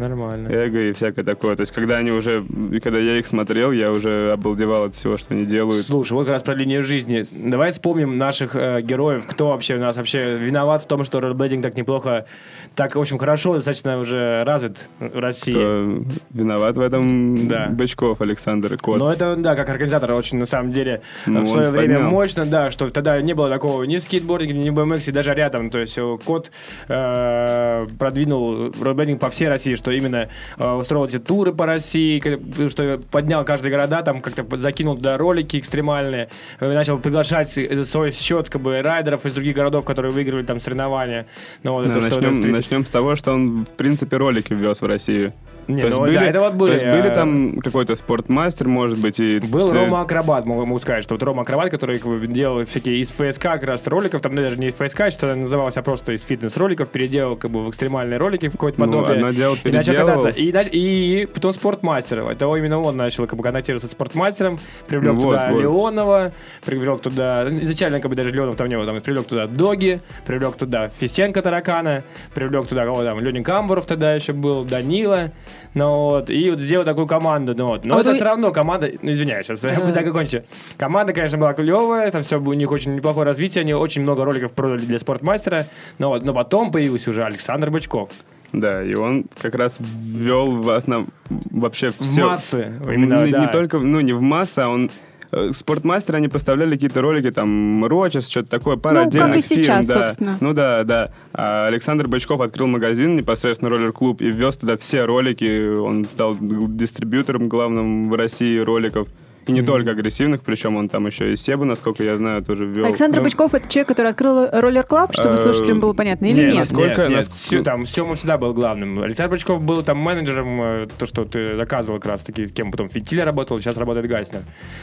Нормально. эго и всякое такое. То есть, когда они уже, и когда я их смотрел, я уже обалдевал от всего, что они делают. Слушай, вот как раз про линию жизни. Давай вспомним наших э, героев. Кто вообще у нас вообще виноват в том, что роллерблейдинг так неплохо, так, в общем, хорошо, достаточно уже развит в России. Кто виноват в этом Да. Бычков Александр Кот. Но это, да, как организатор очень, на самом деле, Ну, в свое время поднял. мощно, да, что тогда не было такого ни в скейтбординге, ни в BMX, даже рядом. То есть э, Кот э, продвинул роллерблейдинг по всей России, что именно э, устроил эти туры по России, что поднял каждый города, там как-то закинул туда ролики экстремальные, э, начал приглашать за свой счет как бы райдеров из других городов, которые выиграли там соревнования. Ну, вот Да, что, начнем, стрит- начнем с того, что он, в принципе, ролики ввез в Россию. Не, то есть ну были, да, это вот были, то есть были а- там какой-то спортмастер, может быть, и... Был ты- Рома Акробат, могу, сказать, что вот Рома Акробат, который делал всякие из ФСК как раз роликов, там даже не из ФСК, что называлось, а просто из фитнес-роликов, переделал как бы в экстремальные ролики в какое-то Ну, подобие. одно дело и начал кататься. И, нач- и потом спортмастер. Это именно он начал как бы контактироваться с спортмастером, привлек Ну, вот, туда вот. Леонова, привлек туда, изначально как бы даже Леонов там не было, там, привлек туда Доги, привлек туда Фистенко Таракана, привлек туда кого там, Ленин Камбуров тогда еще был, Данила, ну вот, и вот сделал такую команду, ну вот. Но А это вы- все равно команда, ну извиняюсь, сейчас я так и кончу. Команда, конечно, была клевая, там все у них очень неплохое развитие, они очень много роликов продали для спортмастера, но, вот, но потом появился уже Александр Бычков. Да, и он как раз ввел в основ... вообще В все... массы, именно, не, да. не только, ну, не в массы, а он... э, Спортмастер, они поставляли какие-то ролики, там, Рочес, что-то такое, пара Ну, как отдельных и сейчас, фирм, да. собственно. Ну да, да. А Александр Бычков открыл магазин, непосредственно роллер-клуб, и ввез туда все ролики. Он стал дистрибьютором главным в России роликов. И не только агрессивных, причем он там еще и Себу, насколько я знаю, тоже ввел. Александр Ну, Бычков это человек, который открыл роллер клаб, чтобы Э, слушателям было понятно, или Нет, нет? насколько- Нет, нет, там Сёма всегда был главным. Александр Бычков был там менеджером, э, то, что ты доказывал как раз таки, с кем потом Фитиль работал, сейчас работает Гаснер.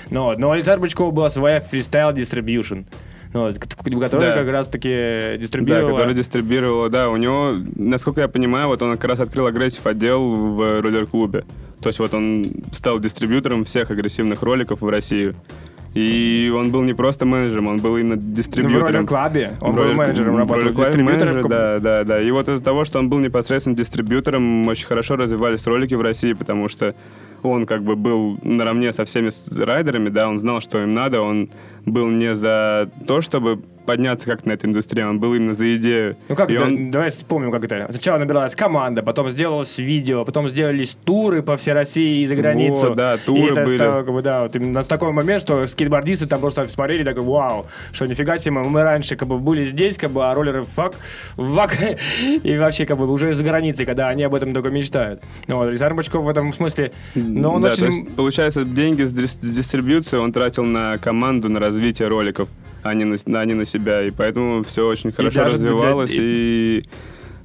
Но, но у Александра Бычкова была своя фристайл distribution, ну, вот, к- к- которая Да. как раз таки Да, который дистрибьюировал, да, у него, насколько я понимаю, вот он как раз открыл агрессив отдел в роллер-клубе. То есть вот он стал дистрибьютором всех агрессивных роликов в Россию. И он был не просто менеджером, он был именно Ну, в дистрибьютором. клабе он В был менеджером, в работал дистрибьютором. менеджер, да, да, да. И вот из-за того, что он был непосредственно дистрибьютором, очень хорошо развивались ролики в России, потому что он как бы был наравне со всеми райдерами, да, он знал, что им надо, он был не за то, чтобы подняться как-то на этой индустрии, он был именно за идею. Ну как И это? он- Давай вспомним, как это. Сначала набиралась команда, потом сделалось видео, потом сделались туры по всей России и за границу. Вот, да, И туры это были. стало, как бы, да, вот именно с такой момент, что скейтбордисты там просто смотрели, такой, вау, что нифига себе, мы, мы раньше как бы были здесь, как бы, а роллеры фак, вак, и вообще как бы уже за границей, когда они об этом только мечтают. Ну, вот, Александр Бочков в этом смысле, но он да, очень... есть, получается, деньги с дистрибьюции он тратил на команду, на развитие роликов, а не на, а не на себя. И поэтому все очень хорошо д- развивалось, и,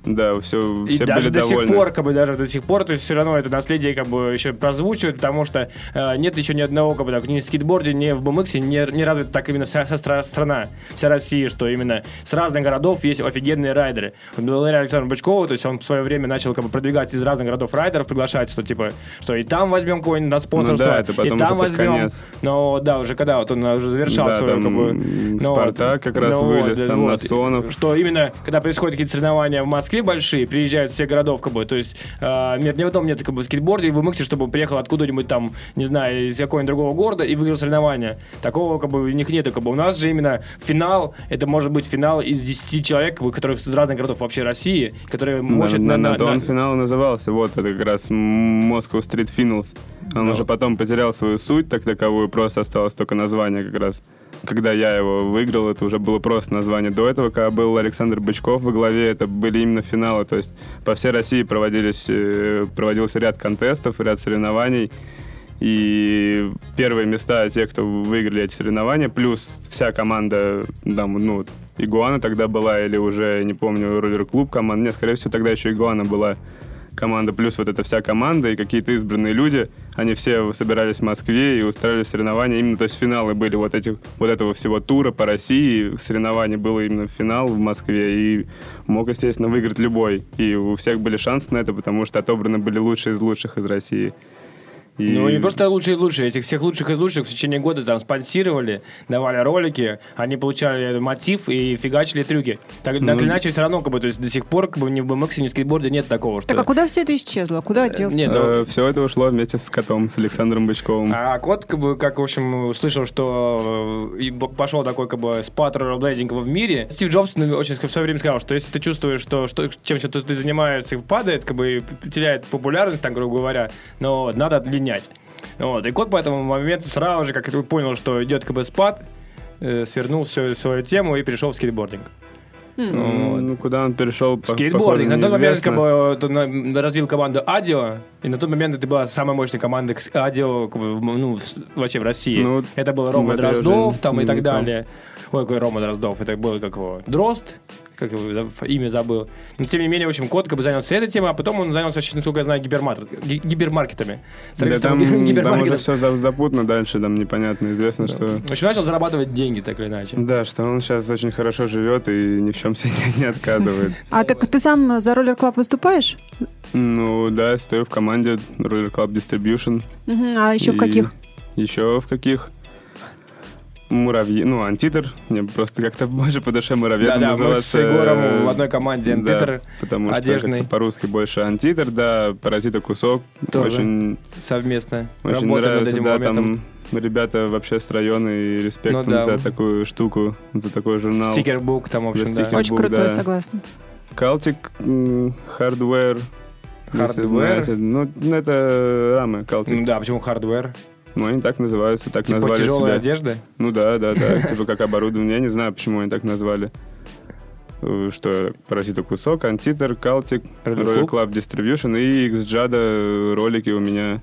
да, все, И все даже были до довольны. сих пор, как бы даже до сих пор, то есть все равно это наследие как бы еще прозвучивает, потому что э, нет еще ни одного, как бы так, ни в скейтборде, ни в BMX не, не развита так именно вся, вся стра- страна, вся Россия, что именно с разных городов есть офигенные райдеры. Вот благодаря Александру Бычкову, то есть он в свое время начал как бы продвигать из разных городов райдеров, приглашать, что типа, что и там возьмем кого-нибудь на спонсорство, Ну да, это потом и там возьмем. конец. Но да, уже когда вот он уже завершал Да, свою там, как бы... ну, Спартак как раз ну вылез, вот, там вот. Насонов. Что именно, когда происходят какие-то соревнования в Москве большие, приезжают из всех городов, как бы, то есть э, нет, ни в одном нет как бы, скейтборде и в BMX, чтобы приехал откуда-нибудь там, не знаю, из какого-нибудь другого города и выиграл соревнования. Такого как бы у них нету. Как бы. У нас же именно финал, это может быть финал из 10 человек, как бы, которых из разных городов вообще России, которые Да, мочат на, на, на на- на- финал назывался. Вот, это как раз Moscow Street Finals. Он Ну. уже потом потерял свою суть так таковую, просто осталось только название как раз. Когда я его выиграл, это уже было просто название. До этого, когда был Александр Бычков во главе, это были именно финалы. То есть по всей России проводились, э, проводился ряд контестов, ряд соревнований. И первые места те, кто выиграли эти соревнования, плюс вся команда, там, ну, Игуана тогда была, или уже, не помню, роллер-клуб команда. Нет, скорее всего, тогда еще Игуана была команда, плюс вот эта вся команда и какие-то избранные люди, они все собирались в Москве и устраивали соревнования. Именно, то есть финалы были вот этих, вот этого всего тура по России. Соревнования было именно финал в Москве. И мог, естественно, выиграть любой. И у всех были шансы на это, потому что отобраны были лучшие из лучших из России. И- Ну, не просто лучшие из лучших, этих всех лучших из лучших в течение года там спонсировали, давали ролики, они получали мотив и фигачили трюки. Так, так Ну, или иначе, все равно, как бы, то есть до сих пор, как бы, ни в BMX, ни в скейтборде нет такого, что... Так а куда все это исчезло? Куда делся? нет, ну- все это ушло вместе с котом, с Александром Бычковым. А кот, как бы, как, в общем, услышал, что э, пошел такой, как бы, спад роллблейдинга в мире, Стив Джобс ну, очень в свое время сказал, что если ты чувствуешь, что, что чем что ты занимаешься, падает, как бы, теряет популярность, так, грубо говоря, но надо отлинять. Вот, и кот по этому моменту сразу же, как ты понял, что идет, как бы, спад, э, свернул всю свою тему и перешел в скейтбординг. Ну, ну, куда он перешел, по- Скейтбординг. На тот момент как бы, на- развил команду Adio, и на тот момент это была самая мощная команда кс- Adio как бы, в- ну, вообще в России. Ну, это был Рома Дроздов там и так далее. Ой, какой Рома Дроздов, это был как его Дрозд, как имя забыл. Но тем не менее, в общем, кот как бы занялся этой темой, а потом он занялся, очень, насколько я знаю, гипермаркет, ги- гипермаркетами. Да там, там уже все запутано дальше, там непонятно, известно, что... В общем, начал зарабатывать деньги, так или иначе. Да, что он сейчас очень хорошо живет и ни в чем себе не отказывает. А так ты сам за роллер клаб выступаешь? Ну да, стою в команде Roller Club Distribution. А еще в каких? Еще в каких? Муравьи, ну, антитер. Мне просто как-то больше по душе муравьед Да-да, мы с Егором в одной команде Да, антитер потому что одежный. как-то по-русски больше антитер, да, паразита кусок. Тоже. Очень, совместно очень работаем над нравится, этим да, моментом. там ребята вообще с района и респект Ну да. за такую штуку, за такой журнал. Стикербук там, в общем, да. Очень крутой, да. согласна. Калтик, хардвер. Hardware? знаете. Ну, это рамы, Калтик. Ну да, почему хардвер? Ну, они так называются, так Типа назвали тяжелая себя. одежда? Ну да, да, да, типа как оборудование. Я не знаю, почему они так назвали. Э, Что паразита кусок, антитер, калтик, Roller Club. Distribution и XJADA ролики у меня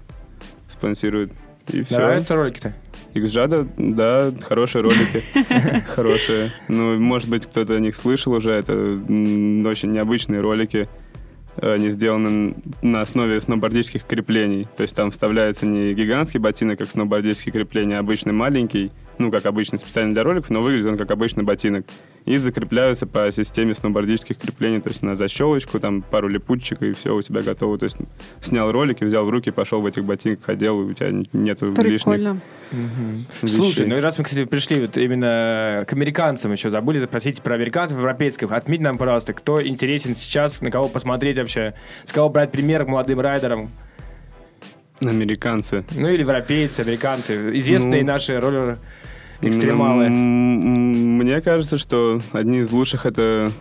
спонсируют. И все. Нравятся ролики-то? XJADA, да, хорошие ролики. Хорошие. Ну, может быть, кто-то о них слышал уже. Это очень необычные ролики. Они сделаны на основе сноубордических креплений. То есть там вставляется не гигантский ботинок, как сноубордические крепления, а обычный маленький, ну, как обычный, специально для роликов, но выглядит он как обычный ботинок. И закрепляются по системе сноубордических креплений, то есть на защелочку, там пару липучек, и все, у тебя готово. То есть снял ролики, взял в руки, пошел в этих ботинках, одел, и у тебя нету лишних Прикольно. Слушай, ну и раз мы, кстати, пришли вот именно к американцам еще, забыли спросить про американцев, европейских. Отметь нам, пожалуйста, кто интересен сейчас, на кого посмотреть вообще, с кого брать пример к молодым райдерам. Американцы. Ну или европейцы, американцы. Известные Ну, наши роллеры экстремалы. Мне кажется, что одни из лучших это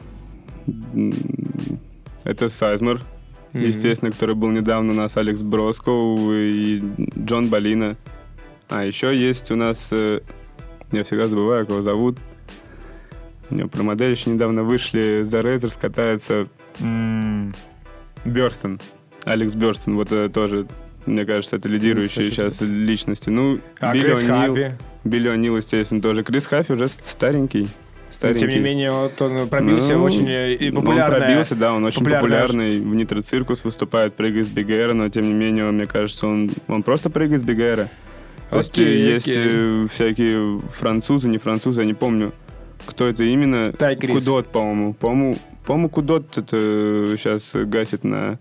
это Сайзмер, Мгм. естественно, который был недавно у нас, Алекс Броскоу и Джон Балина. А еще есть у нас, э, я всегда забываю, как его зовут. У него про модель еще недавно вышли, за Рейзерс катается м, Бёрстон. Алекс Бёрстон, вот это тоже, мне кажется, это лидирующие сейчас личности. Ну, А Билли Крис Хаффи. Билли О'Нил, естественно, тоже. Крис Хаффи уже с- старенький. Но, старенький. тем не менее, вот он пробился Ну, очень э, и Он пробился, да, он очень популярная популярный. В нитроциркус выступает, прыгает с Бигера, но тем не менее, мне кажется, он, он просто прыгает с Бигера. То есть Окей, э, есть окей. э, всякие французы, не французы, я не помню, кто это именно. Тай Крис. Кудот, по-моему. По-моему, по-моему, Кудот это сейчас гасит на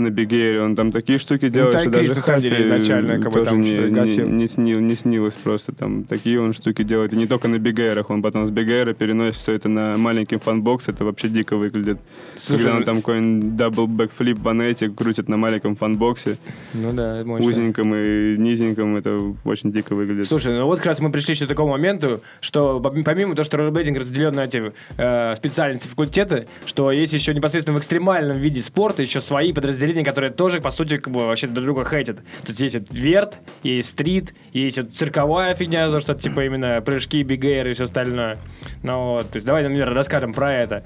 на Бигере, он там такие штуки делает, Тай что даже деле, Хаффи изначально, как бы, там не, не, не, снил- не снилось просто. Там такие он штуки делает. И не только на Бигерах, он потом с Бигера переносит все это на маленький фанбокс, это вообще дико выглядит. Слушай, Когда он ну- там какой-нибудь double backflip в анете крутит на маленьком фанбоксе, Ну да, мощно. узеньком и низеньком, это очень дико выглядит. Слушай, ну вот как раз мы пришли еще к такому моменту, что пом- помимо того, что роллерблейдинг разделен на эти э, специальности факультеты, что есть еще непосредственно в экстремальном виде спорта еще свои подразделения, которые тоже, по сути, как бы вообще друг друга хейтят. То есть есть вот vert, есть street, есть вот цирковая фигня, то, что типа именно прыжки, big air -ы и все остальное. Ну вот, то есть давай, например, расскажем про это.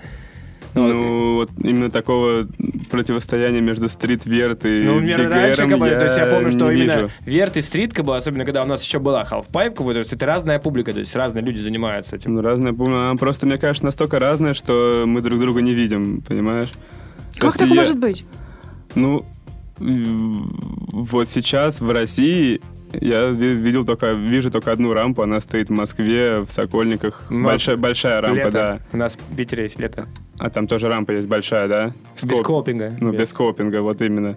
Ну, вот именно такого противостояния между стрит-верт и Ну, например, раньше, как бы, то есть я помню, что именно вижу. верт и стрит, как бы, особенно когда у нас еще была half-pipe, как бы, то есть это разная публика, то есть разные люди занимаются этим. Ну, разная публика. Она просто, мне кажется, настолько разная, что мы друг друга не видим, понимаешь? Как так я- может быть? Ну, вот сейчас в России я ви- видел только, вижу только одну рампу, она стоит в Москве, в Сокольниках. Нас Большая, большая рампа, Лето. да. У нас в Питере есть лето. А там тоже рампа есть большая, да? Без Скоп- копинга. Ну, без копинга, вот именно.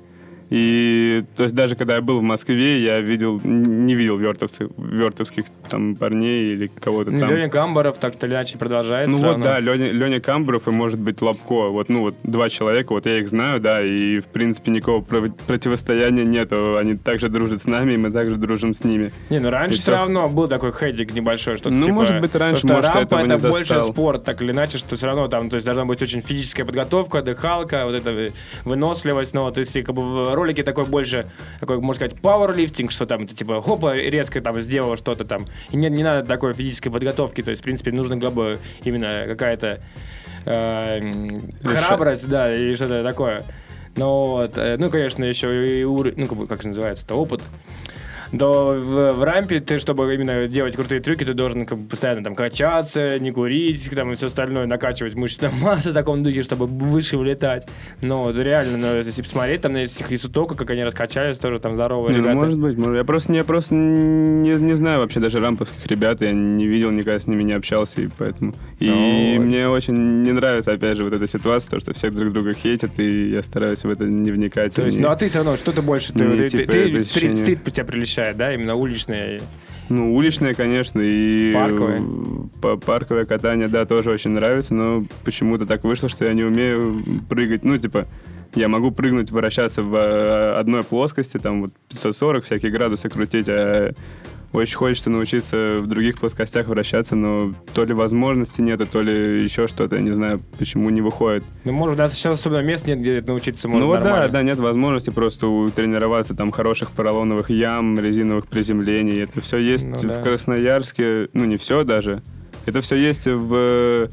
И то есть даже когда я был в Москве, я видел, не видел вертовцев, вертовских там парней или кого-то там. Леня Гамбаров так-то или иначе продолжает. Ну вот, равно. да, Леня, Леня Камбров и, может быть, Лобко. Вот, ну вот, два человека, вот я их знаю, да, и, в принципе, никакого про- противостояния нету. Они также дружат с нами, и мы также дружим с ними. Не, ну раньше И все равно был такой хедик небольшой, что Ну, типа, может быть, раньше, потому что может, рампа это не больше застал. спорт, так или иначе, что все равно там, то есть должна быть очень физическая подготовка, дыхалка, вот эта выносливость, но то есть и как бы ролике такой больше, такой, можно сказать, пауэрлифтинг, что там, типа, хопа, резко там сделал что-то там. И не, не надо такой физической подготовки, то есть, в принципе, нужно как бы именно какая-то э, храбрость, да, или что-то такое. Ну, вот, э, ну, конечно, еще и уровень, ну, как, бы, как же называется, это опыт. Но в, в рампе ты, чтобы именно делать крутые трюки, ты должен как бы, постоянно там качаться, не курить, там и все остальное, накачивать мышечную массу в таком духе, чтобы выше улетать. Но реально, ну, если посмотреть, там на этих Исутока, как они раскачались, тоже там здоровые Не, ну, ребята. может быть, может. Я просто, не, просто не, не знаю вообще даже рамповских ребят, я не видел, никогда с ними не общался, и поэтому... И Ну, мне очень не нравится, опять же, вот эта ситуация, то, что все друг друга хейтят, и я стараюсь в это не вникать. То есть, и- ну а ты все равно, что ты больше, ты, Не, ты, типа, ты- стрит, ощущение. стрит тебя прельщает, да, именно уличные. Ну, уличное, конечно, и... Парковое. э, па- Парковое катание, да, тоже очень нравится, но почему-то так вышло, что я не умею прыгать. Ну, типа, я могу прыгнуть, вращаться в э, одной плоскости, там, вот 540 всякие градусы крутить, а очень хочется научиться в других плоскостях вращаться, но то ли возможности нету, то ли еще что-то, я не знаю, почему не выходит. Ну, может, у нас сейчас особенно мест нет, где научиться можно ну вот да, да, нет возможности просто тренироваться, там хороших поролоновых ям, резиновых приземлений. Это все есть Ну в да. Красноярске, ну не все даже. Это все есть в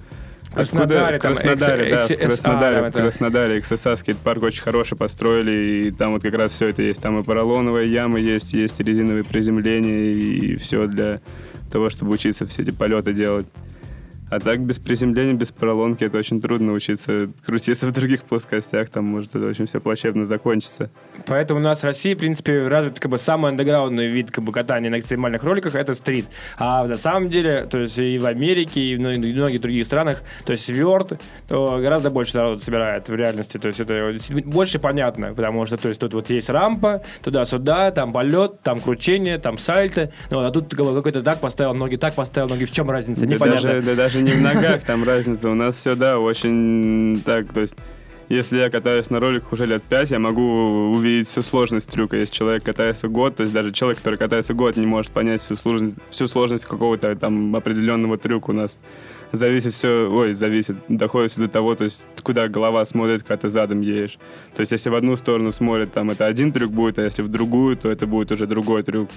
Краснодаре, там, Краснодаре, да, XSA, Краснодаре, там это. Краснодаре, XSA скейт-парк очень хороший построили, и там вот как раз все это есть. Там и поролоновые ямы есть, есть резиновые приземления, и все для того, чтобы учиться все эти полеты делать. А так без приземления, без поролонки это очень трудно учиться крутиться в других плоскостях, там может это очень все плачевно закончиться. Поэтому у нас в России, в принципе, развит как бы самый андеграундный вид как бы, катания на экстремальных роликах это стрит. А на самом деле, то есть и в Америке, и в многих других странах, то есть сверт, то гораздо больше народу собирает в реальности. То есть это больше понятно, потому что то есть тут вот есть рампа, туда-сюда, там полет, там кручение, там сальто. Ну, а тут как бы какой-то так поставил, ноги так поставил, ноги в чем разница? Да Непонятно. даже, да даже не в ногах там разница. У нас все, да, очень так, то есть если я катаюсь на роликах уже лет 5, я могу увидеть всю сложность трюка. Если человек катается год, то есть даже человек, который катается год, не может понять всю сложность, всю сложность какого-то там определенного трюка у нас. Зависит все, ой, зависит, доходит все до того, то есть куда голова смотрит, когда ты задом едешь. То есть если в одну сторону смотрит, там это один трюк будет, а если в другую, то это будет уже другой трюк.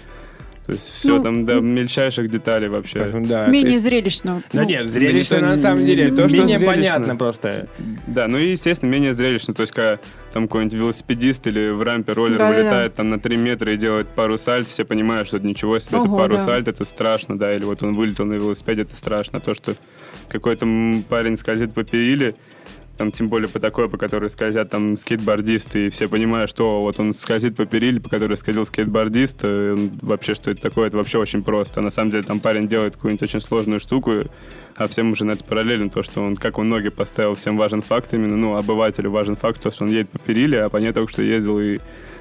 То есть все Ну, там до мельчайших деталей вообще. Поэтому, да. Менее зрелищно. Да Ну, нет, зрелищно да на самом деле. то, что менее понятно просто. Да, ну и, естественно, менее зрелищно. То есть, когда там какой-нибудь велосипедист или в рампе роллер Да-да-да. вылетает там на 3 метра и делает пару сальт, все понимают, что это ничего себе, это Ого, пару да. сальт, это страшно, да, или вот он вылетел на велосипеде, это страшно. То, что какой-то парень скользит по периле, там, тем более по такой, по которой скользят там скейтбордисты, и все понимают, что вот он скользит по периле, по которой скользил скейтбордист, э, вообще, что это такое, это вообще очень просто. А на самом деле там парень делает какую-нибудь очень сложную штуку, а всем уже на это параллельно то, что он, как он ноги поставил, всем важен факт именно, ну, обывателю важен факт, то, что он едет по периле, а по ней только что ездил и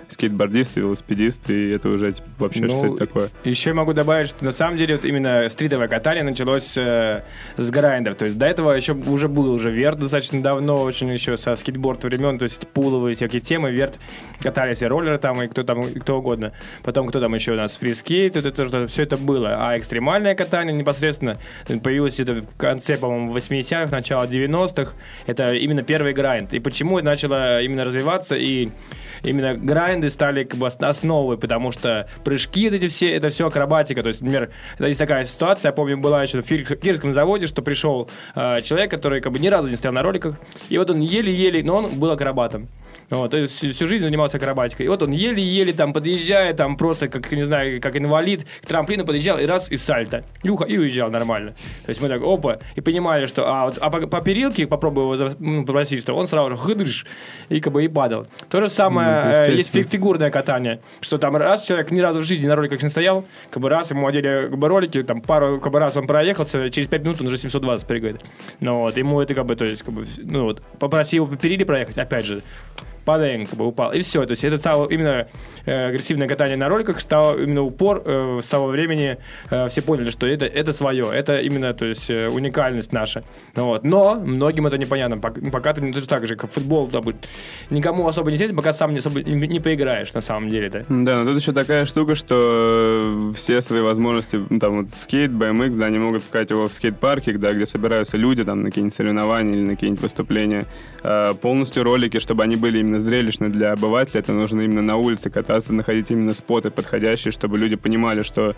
скейтбордист, и велосипедист, и это уже типа, вообще Ну, что это такое. Еще могу добавить, что на самом деле вот именно стритовое катание началось э, с грайндов. То есть до этого еще уже был уже верт достаточно давно, очень еще со скейтборд времен, то есть пуловые всякие темы, верт катались и роллеры там, и кто там, и кто угодно. Потом кто там еще у нас фрискейт, это тоже все это было. А экстремальное катание непосредственно появилось это в конце, по-моему, 80-х, начало 90-х. Это именно первый грайнд. И почему это начало именно развиваться и именно грайнды стали как бы ос- основой, потому что прыжки эти все, это все акробатика. То есть, например, есть такая ситуация, я помню, была еще в Кирском заводе, что пришел э, человек, который как бы ни разу не стоял на роликах, и вот он еле-еле, но он был акробатом. Вот, то есть всю, жизнь занимался акробатикой. И вот он еле-еле там подъезжает, там просто, как, не знаю, как инвалид, к трамплину подъезжал, и раз, и сальто. И, уха- и уезжал нормально. То есть мы так, опа, и понимали, что, а, вот, а по, по перилке попробуй его ну, попросить, что он сразу же хыдыш, и как бы и падал. То же самое, Ну, э, есть фигурное катание, что там раз человек ни разу в жизни на роликах не стоял, как бы раз ему одели как бы, ролики, там пару как бы раз он проехался, через 5 минут он уже 720 прыгает. Ну вот, ему это как бы, то есть, как бы, ну вот, попроси его по периле проехать, опять же, падаем, как бы упал. И все. То есть это стало именно э, агрессивное катание на роликах, стало именно упор э, с того времени. э, все поняли, что это, это свое. Это именно, то есть, э, уникальность наша. Вот. Но многим это непонятно. Пока, ну, пока ты ну, точно так же, как футбол, там, никому особо не интересно, пока сам не, особо не, не поиграешь на самом деле-то. Да, но тут еще такая штука, что все свои возможности, ну, там вот скейт, BMX, да, они могут показать его в скейт-парке, да, где собираются люди там на какие-нибудь соревнования или на какие-нибудь выступления. Полностью ролики, чтобы они были именно зрелищны для обывателя, это нужно именно на улице кататься, находить именно споты подходящие, чтобы люди понимали, что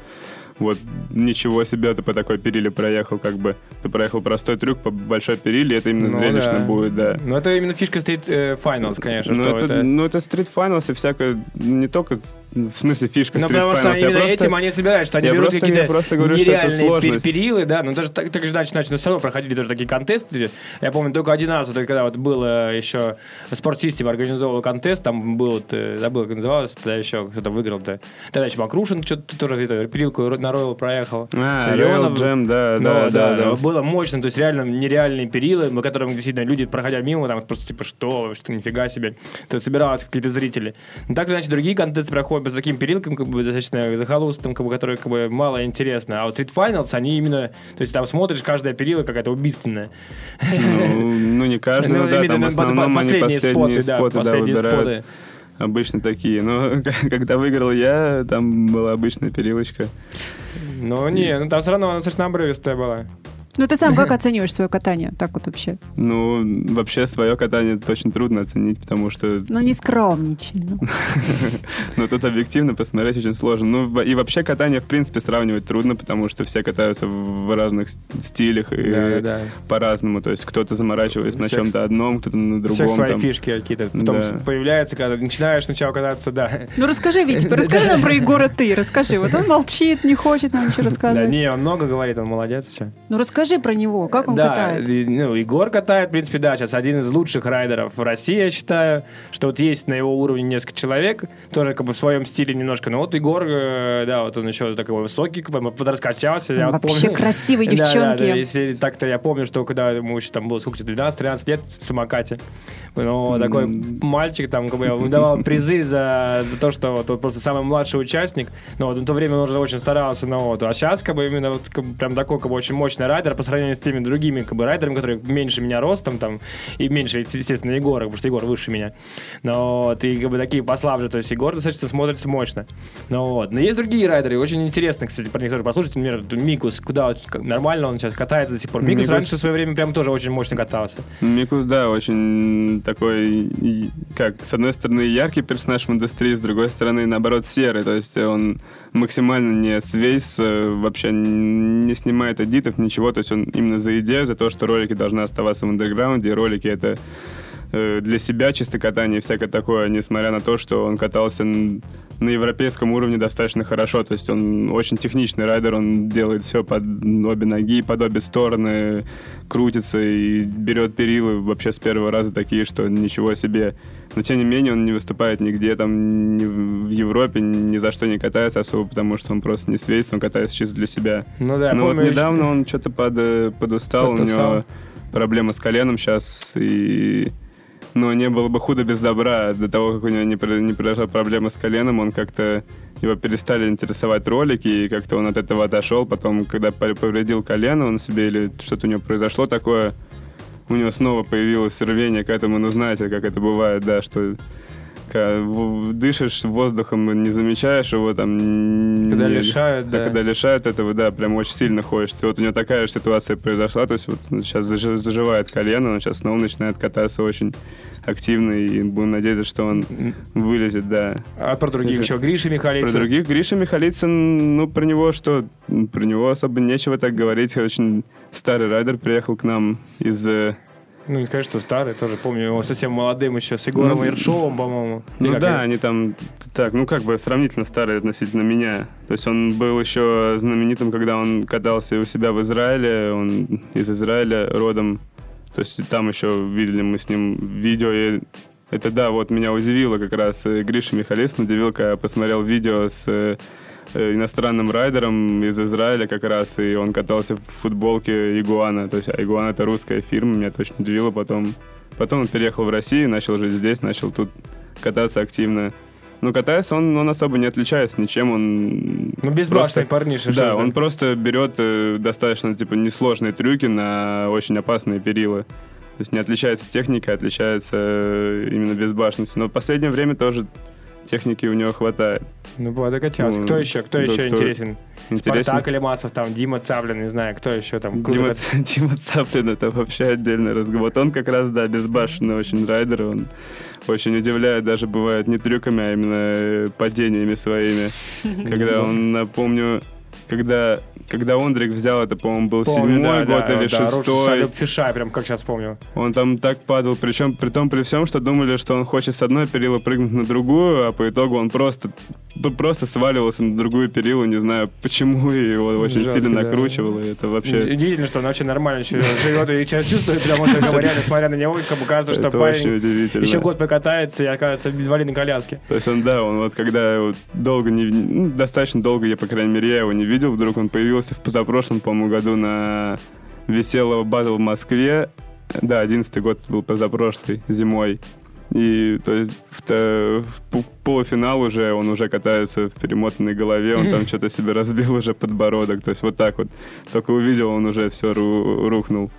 вот ничего себе ты по такой периле проехал, как бы ты проехал простой трюк по большой периле, это именно Ну зрелищно да. будет, да. Но это именно фишка Street э, Finals, конечно, Ну что это, это... ну, это Street Finals и всякое, не только в смысле фишка Ну, потому что Finals, я именно просто- этим они собираются, что они я берут какие-то просто говорю, что нереальные пер- перилы, да, ну даже так, так же иначе, значит, все равно проходили тоже такие контесты. Я помню только один раз, вот, когда вот было еще спортсистем организовывал контест, там был, вот, э, забыл, как называлось, тогда еще кто-то выиграл-то. Тогда еще Макрушин что-то тоже перилку на Ройл проехал. А, Леонов. Royal Jam, да, Ну, да, да, да. Было мощно, то есть реально нереальные перилы, на которым действительно люди, проходя мимо, там просто типа, что, что нифига себе. То есть собирались какие-то зрители. Но так или иначе, другие контесты проходят по таким перилкам, как бы достаточно захолустным, как бы, которые как бы мало интересно. А вот Street Finals, они именно, то есть там смотришь, каждая перила какая-то убийственная. Ну, ну, не каждый, Ну, ну, да, там в на- основном они последние споты, да, да, последние споты. Обычно такие. Но когда выиграл я, там была обычная перилочка. Ну, не, ну там все равно она достаточно обрывистая была. Ну, ты сам как оцениваешь свое катание? Так вот вообще. Ну, вообще, свое катание очень трудно оценить, потому что, Ну, не скромничай. ну. тут объективно посмотреть очень сложно. Ну, и вообще катание, в принципе, сравнивать трудно, потому что все катаются в разных стилях и по-разному. То есть кто-то заморачивается на чем-то одном, кто-то на другом. всех свои там. фишки какие-то. Потом Да. появляется, когда начинаешь сначала кататься, да. Ну, расскажи, Витя, расскажи нам про Егора ты. Расскажи. Вот он молчит, не хочет нам ничего Да рассказать. не, он много говорит, он молодец, все. Ну, расскажи про него. Как он да, катает? и, ну, Егор катает, в принципе, да, сейчас один из лучших райдеров в России, я считаю, что вот есть на его уровне несколько человек, тоже как бы в своем стиле немножко, но вот Егор, э, да, вот он еще такой высокий, подраскачался. я Он вот вообще помню- красивый, Да, да, девчонки. да, если так-то я помню, что когда ему еще там было сколько 12-13 лет в самокате, ну, такой мальчик там, как бы, он давал призы за то, что вот, он просто самый младший участник, но вот в то время он уже очень старался, но вот, а сейчас, как бы, именно вот, как бы, прям такой, как бы, очень мощный райдер, по сравнению с теми другими как бы, райдерами, которые меньше меня ростом там, и меньше, естественно, Егора, потому что Егор выше меня. Но вот, и как бы такие послабже, то есть Егор достаточно смотрится мощно. Ну вот. Но есть другие райдеры, очень интересно, кстати, про них тоже послушать. Например, Микус, куда нормально он сейчас катается до сих пор. Микус, Микус- раньше в свое время прям тоже очень мощно катался. Микус, да, очень такой, как, с одной стороны, яркий персонаж в индустрии, с другой стороны, наоборот, серый. То есть он максимально не свейс, э, вообще не снимает эдитов, ничего. То есть он именно за идею, за то, что ролики должны оставаться в андерграунде, и ролики это для себя чисто катание и всякое такое, несмотря на то, что он катался на европейском уровне достаточно хорошо. То есть он очень техничный райдер, он делает все под обе ноги, под обе стороны, крутится и берет перилы вообще с первого раза такие, что ничего себе. Но тем не менее он не выступает нигде, там ни в Европе, ни за что не катается особо, потому что он просто не свейс, он катается чисто для себя. Ну да, я Ну вот помню, недавно он что-то под, э, подустал, у Подустал. него проблемы с коленом сейчас, и... Но не было бы худо без добра. До того, как у него не, не произошла проблема с коленом, он как-то... Его перестали интересовать ролики, и как-то он от этого отошел. Потом, когда пов- повредил колено он себе, или что-то у него произошло такое, у него снова появилось рвение к этому. Ну, знаете, как это бывает, да, что в- дышишь воздухом, не замечаешь его там... Когда не- лишают, да, да. когда лишают этого, да, прям очень сильно хочется. Вот у него такая же ситуация произошла, то есть вот сейчас заживает колено, он сейчас снова начинает кататься очень активно, и будем надеяться, что он вылезет, да. А про других еще Гриша Михалицын. Про других Гриша Михалицын, ну, про него что? Про него особо нечего так говорить. Очень старый райдер приехал к нам из... Ну, не скажи, что старый, тоже помню его совсем молодым еще, с Егором Ну, Ершовым, по-моему. Ну да, они там так, ну как бы сравнительно старые относительно меня. То есть он был еще знаменитым, когда он катался у себя в Израиле, он из Израиля родом. То есть там еще видели мы с ним видео, и это да, вот меня удивило как раз Гриша Михалисин удивил, когда я посмотрел видео с э, иностранным райдером из Израиля как раз, и он катался в футболке Игуана. То есть а Игуана это русская фирма, меня точно удивило потом. Потом он переехал в Россию, начал жить здесь, начал тут кататься активно. Ну, катаясь, он, он особо не отличается ничем, он... Ну, безбашенный парниша. что Да, он там. просто берет э, достаточно, типа, несложные трюки на очень опасные перила. То есть не отличается техника, отличается э, именно безбашенностью. Но в последнее время тоже техники у него хватает. Ну, было докачался. Ну, Кто еще? Кто да, еще кто- интересен? Интересен. Спартак Лимасов, там, Дима Цаплин, не знаю, кто еще там. Дима, Дима Цаплин это вообще отдельный разговор. Вот он как раз, да, безбашенный очень райдер. Он очень удивляет даже бывает не трюками, а именно э, падениями своими. Когда он, напомню, когда, когда Ондрик взял это, по-моему, был Помню, седьмой да, год да, или да, шестой. Фиша, прям как сейчас помню. Он там так падал, причем при том при всем, что думали, что он хочет с одной перила прыгнуть на другую, а по итогу он просто просто сваливался на другую перилу, не знаю почему, и его очень Жестко, сильно да. накручивало. и Это вообще Удивительно, что он вообще нормально еще живет и сейчас чувствует, потому что говоря, несмотря на него, как кажется, что парень еще год покатается и окажется в инвалидной коляске. То есть он, да, он вот когда долго не, ну, достаточно долго я, по крайней мере, я его не видел, вдруг он появился в позапрошлом, по-моему, году на веселого батл в Москве. Да, одиннадцатый год был позапрошлый, зимой. И то есть в, то- в полуфинал уже он уже катается в перемотанной голове, он там что-то себе разбил уже подбородок. То есть вот так вот. Только увидел, он уже все рухнул.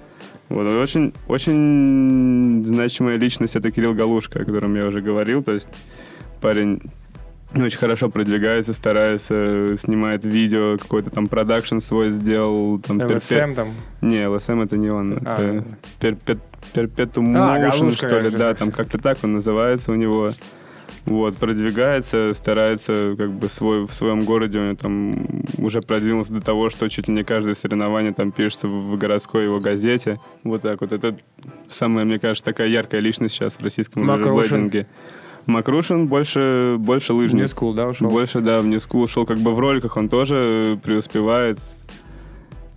Вот, очень, очень значимая личность это Кирилл Галушка, о котором я уже говорил. То есть парень очень хорошо продвигается, старается, снимает видео, какой-то там продакшн свой сделал. Там, перпе- ЛСМ там. Не, ЛСМ это не он. А. Это перпет, Perpetuum А, Motion, что ли. Да, там как-то так он называется у него. Вот, продвигается, старается как бы свой, в своем городе, он там уже продвинулся до того, что чуть ли не каждое соревнование там пишется в, городской его газете. Вот так вот. Это самая, мне кажется, такая яркая личность сейчас в российском Макрушин. Макрушин больше, больше лыжник. New School, да, ушел? Больше, да, в School ушел как бы в роликах, он тоже преуспевает.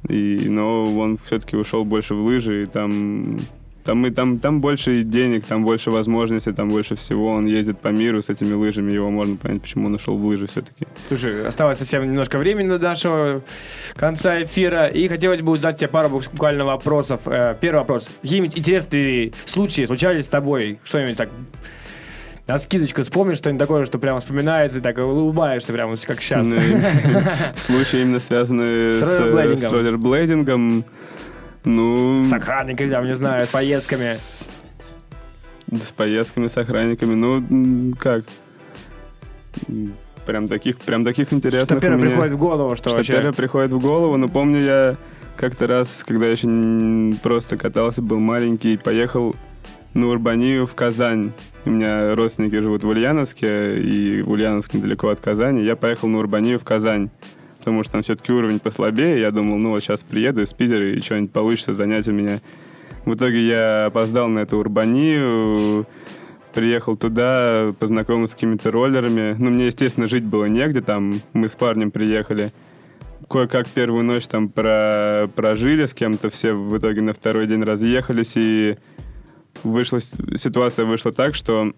И, но он все-таки ушел больше в лыжи, и там, там, и там, там больше денег, там больше возможностей, там больше всего. Он ездит по миру с этими лыжами, его можно понять, почему он ушел в лыжи все-таки. Слушай, осталось совсем немножко времени до нашего конца эфира, и хотелось бы задать тебе пару буквально вопросов. Э, Первый вопрос. Какие-нибудь интересные случаи случались с тобой? Что-нибудь так на скидочку вспомнишь что-нибудь такое, что прямо вспоминается, и так улыбаешься прямо, как сейчас. Ну, Случаи именно связанные С с, роллерблейдингом. Ну, С охранниками, там, не знаю, с поездками. с поездками, с охранниками. Ну, как? Прям таких, прям таких интересных Что первое меня- приходит в голову, что, Что вообще... первое приходит в голову, но помню я как-то раз, когда еще н- просто катался, был маленький, поехал на Урбанию в Казань. У меня родственники живут в Ульяновске, и Ульяновск недалеко от Казани. Я поехал на Урбанию в Казань, потому что там все-таки уровень послабее. Я думал, ну вот сейчас приеду из Питера, и что-нибудь получится занять у меня. В итоге я опоздал на эту Урбанию, приехал туда, познакомился с какими-то роллерами. Ну, мне, естественно, жить было негде, там мы с парнем приехали. Кое-как первую ночь там про... прожили с кем-то, все в итоге на второй день разъехались, и вышла, ситуация вышла так, что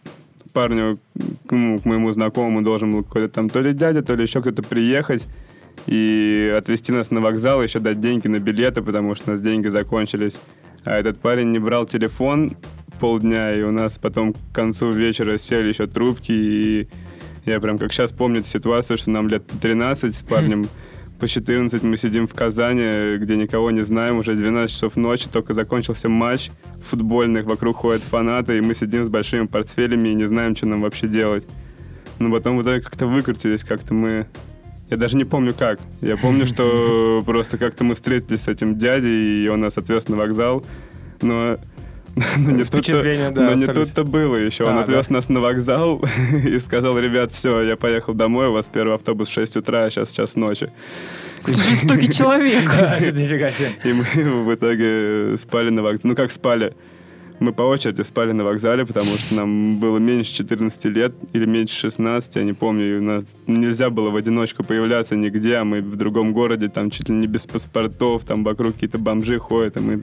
парню, к, ну, к моему знакомому должен был какой-то там то ли дядя, то ли еще кто-то приехать и отвезти нас на вокзал, еще дать деньги на билеты, потому что у нас деньги закончились. А этот парень не брал телефон полдня, и у нас потом к концу вечера сели еще трубки, и я прям как сейчас помню эту ситуацию, что нам лет 13 с парнем по 14 мы сидим в Казани, где никого не знаем, уже 12 часов ночи, только закончился матч футбольный, вокруг ходят фанаты, и мы сидим с большими портфелями и не знаем, что нам вообще делать. Но потом в итоге как-то выкрутились, как-то мы... Я даже не помню как. Я помню, что просто как-то мы встретились с этим дядей, и он нас отвез на вокзал. Но, но не тут-то, Впечатления, да, но не тут-то было еще. Он А, отвез да? нас на вокзал и сказал, ребят, все, я поехал домой, у вас первый автобус в 6 утра, а сейчас час ночи. Жестокий человек. Нифига себе. И мы в итоге спали на вокзале. Ну, как спали? Мы по очереди спали на вокзале, потому что нам было меньше 14 лет или меньше 16, я не помню. Нас нельзя было в одиночку появляться нигде, а мы в другом городе, там чуть ли не без паспортов, там вокруг какие-то бомжи ходят, и мы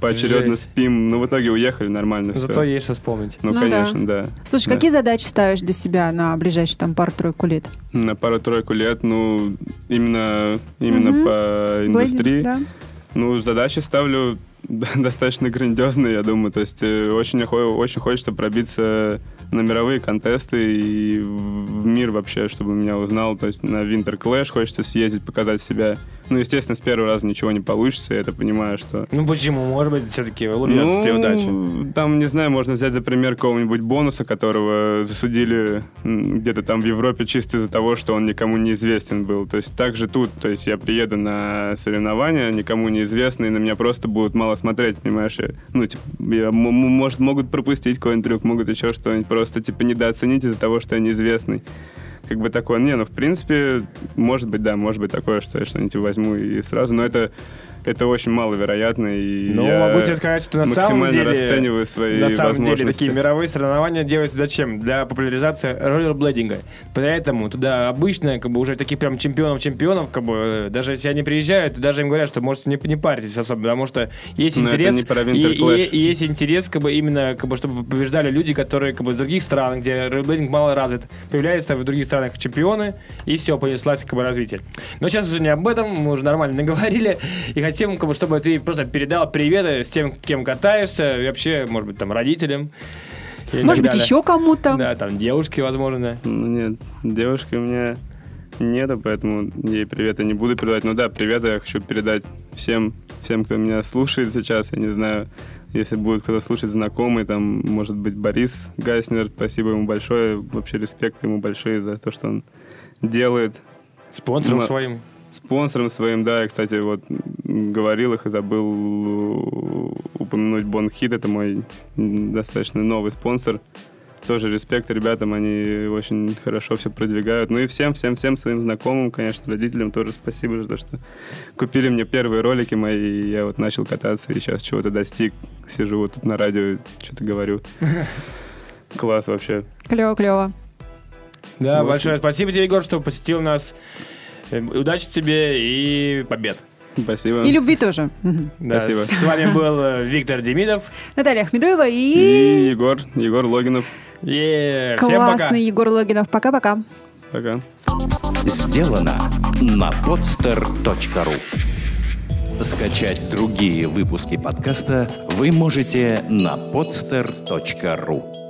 поочередно Жесть. спим. Ну, в итоге уехали нормально все. Зато есть что вспомнить. Ну, Ну конечно, да. Слушай, Да. какие задачи ставишь для себя на ближайшие там пару-тройку лет? На пару-тройку лет, ну, именно, именно Мгм. по индустрии. Да. Ну, задачи ставлю достаточно грандиозные, я думаю. То есть э, очень, очень хочется пробиться на мировые контесты и в мир вообще, чтобы меня узнал. То есть на Winter Clash хочется съездить, показать себя. Ну, естественно, с первого раза ничего не получится, я это понимаю, что... Ну почему? Может быть, все-таки улыбнется тебе удачи. Ну, там, не знаю, можно взять за пример какого-нибудь бонуса, которого засудили где-то там в Европе чисто из-за того, что он никому не известен был. То есть так же тут, то есть я приеду на соревнования, никому неизвестный, на меня просто будут мало смотреть, понимаешь? Я- Ну, типа, я, может, могут пропустить какой-нибудь трюк, могут еще что-нибудь, просто, типа, недооценить из-за того, что я неизвестный. Как бы такое, не, ну, в принципе, может быть, да, может быть такое, что я что-нибудь возьму и сразу, но это, это очень маловероятно, и Ну, я могу тебе сказать, что на самом максимально деле... расцениваю свои На самом деле, такие мировые соревнования делаются зачем? Для популяризации роллерблейдинга. Поэтому туда обычно, как бы, уже таких прям чемпионов-чемпионов, как бы, э, даже если они приезжают, то даже им говорят, что можете не, не парьтесь особо, потому что есть Но интерес... и, и- и есть интерес, как бы, именно, как бы, чтобы побеждали люди, которые, как бы, из других стран, где роллерблейдинг мало развит, появляются в других странах чемпионы, и все, понеслась, как бы, развитие. Но сейчас уже не об этом, мы уже нормально наговорили, и хотим, как бы, чтобы ты просто передал приветы с тем, кем катаешься, и вообще, может быть, там, родителям. Может быть, далее. еще кому-то. Да, там девушки, возможно. Ну, нет, девушки у меня нету, поэтому ей привета не буду передавать. Ну да, привета я хочу передать всем, всем, кто меня слушает сейчас. Я не знаю, если будет кто-то слушать знакомый, там, может быть, Борис Гайснер, спасибо ему большое. Вообще респект ему большой за то, что он делает. Спонсором Ну, своим. Спонсором своим, да, я, кстати, вот говорил их и забыл упомянуть Бонхит, это мой достаточно новый спонсор. Тоже респект ребятам, они очень хорошо все продвигают. Ну и всем, всем, всем своим знакомым, конечно, родителям тоже спасибо за то, что купили мне первые ролики мои, и я вот начал кататься, и сейчас чего-то достиг. Сижу вот тут на радио, что-то говорю. Класс вообще. Клево-клево. Да, Вот. большое спасибо тебе, Егор, что посетил нас. Э, Удачи тебе и побед. Спасибо. И любви тоже. Да, Спасибо. С вами был э, Виктор Демидов. Наталья Ахмедуева И и... Егор, Егор Логинов. Е, Всем пока. Классный Егор Логинов. Пока-пока. Пока. Сделано на podster.ru Скачать другие выпуски подкаста вы можете на podster.ru